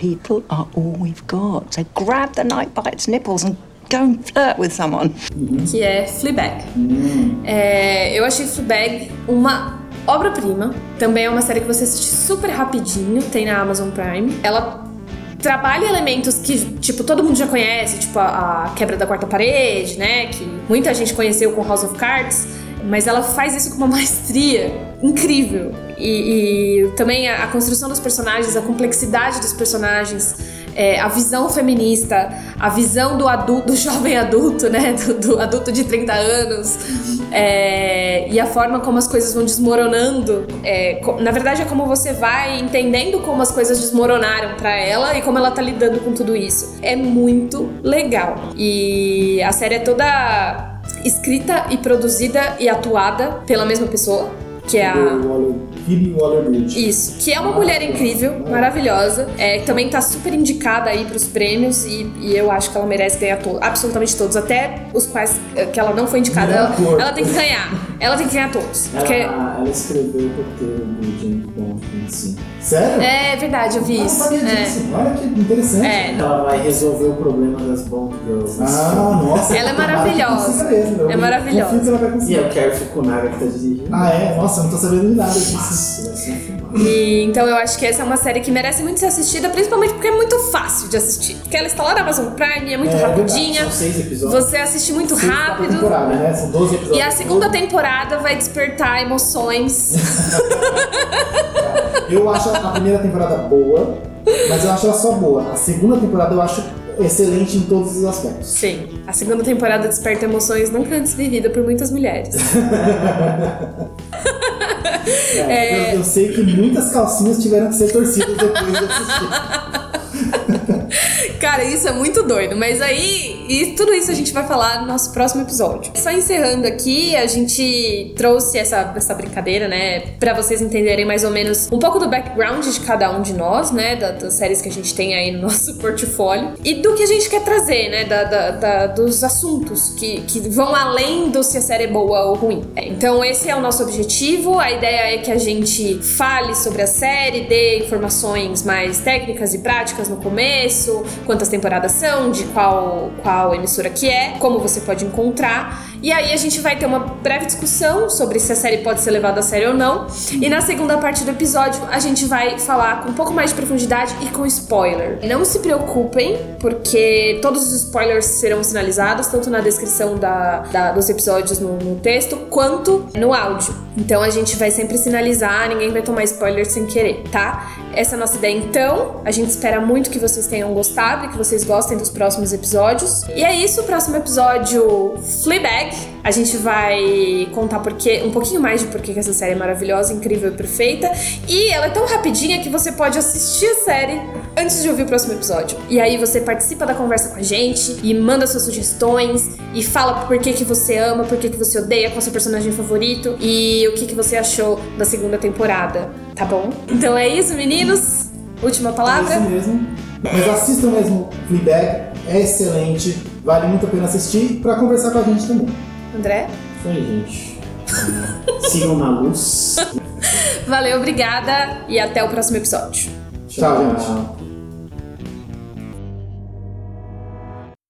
People are all we've got. So grab the night by its nipples and go and flirt with someone. que é Fleabag. É, eu achei Fleabag uma obra-prima. Também é uma série que você assiste super rapidinho, tem na Amazon Prime. Ela trabalha elementos que, tipo, todo mundo já conhece, tipo a, a quebra da quarta parede, né? Que muita gente conheceu com House of Cards. Mas ela faz isso com uma maestria incrível. E, e também a, a construção dos personagens, a complexidade dos personagens, é, a visão feminista, a visão do adulto, do jovem adulto, né? Do, do adulto de 30 anos. é, e a forma como as coisas vão desmoronando. é, na verdade, é como você vai entendendo como as coisas desmoronaram pra ela e como ela tá lidando com tudo isso. É muito legal. E a série é toda escrita e produzida e atuada pela mesma pessoa, que é a Phoebe Waller-Bridge. isso, que é uma mulher incrível, maravilhosa. É, também tá super indicada aí pros prêmios e, e eu acho que ela merece ganhar to absolutamente todos, até os quais eh, que ela não foi indicada. Melhor Ela, ela tem que ganhar. Ela tem que ganhar todos. Ela, Porque ela escreveu o roteiro do James Bond 25. Sério? é verdade, eu vi Ah, não isso. sabia É. disso. Olha que interessante. É. Ela vai resolver o problema das Bond Girls. Ah, nossa. Ela é maravilhosa. mesmo, eu É maravilhosa. E conseguir. é o Kerry Fukunaga que tá dirigindo. Ah, é? Nossa, eu não tô sabendo de nada disso. Vai ser um. E, então eu acho que essa é uma série que merece muito ser assistida, principalmente porque é muito fácil de assistir. Porque ela está lá na Amazon Prime, é muito É, verdade, rapidinha. São seis episódios. Você assiste muito Seis rápido. temporada, né? São 12 episódios. E a segunda temporada vai despertar emoções. Eu acho a primeira temporada boa, mas eu acho ela só boa. A segunda temporada eu acho excelente em todos os aspectos. Sim, a segunda temporada desperta emoções nunca antes vivida por muitas mulheres. É, eu, eu sei que muitas calcinhas tiveram que ser torcidas depois de assistir. Cara, isso é muito doido, mas aí, e tudo isso a gente vai falar no nosso próximo episódio. Só encerrando aqui, a gente trouxe essa, essa brincadeira, né, pra vocês entenderem mais ou menos um pouco do background de cada um de nós, né, da- das séries que a gente tem aí no nosso portfólio e do que a gente quer trazer, né, da, da- da- dos assuntos que, que vão além do se a série é boa ou ruim. Então, esse é o nosso objetivo. A ideia é que a gente fale sobre a série, dê informações mais técnicas e práticas no começo, quantas temporadas são, de qual, qual emissora que é, como você pode encontrar. E aí a gente vai ter uma breve discussão sobre se a série pode ser levada a sério ou não. E na segunda parte do episódio a gente vai falar com um pouco mais de profundidade e com spoiler. Não se preocupem, porque todos os spoilers serão sinalizados, tanto na descrição da, da- dos episódios no, no texto, quanto no áudio. Então a gente vai sempre sinalizar, ninguém vai tomar spoiler sem querer, tá? Essa é a nossa ideia então. A gente espera muito que vocês tenham gostado e que vocês gostem dos próximos episódios. E é isso, o próximo episódio Fleabag. A gente vai contar porque, um pouquinho mais de por que essa série é maravilhosa, incrível e perfeita. E ela é tão rapidinha que você pode assistir a série antes de ouvir o próximo episódio. E aí você participa da conversa com a gente e manda suas sugestões e fala por que, que você ama, por que, que você odeia, qual é seu personagem favorito e o que, que você achou da segunda temporada, tá bom? Então é isso, meninos. Última palavra? É isso mesmo. Mas assistam mesmo Fleabag, é excelente, vale muito a pena assistir pra conversar com a gente também. André? Isso aí, gente. Sigam na luz. Valeu, obrigada e até o próximo episódio. Tchau, gente.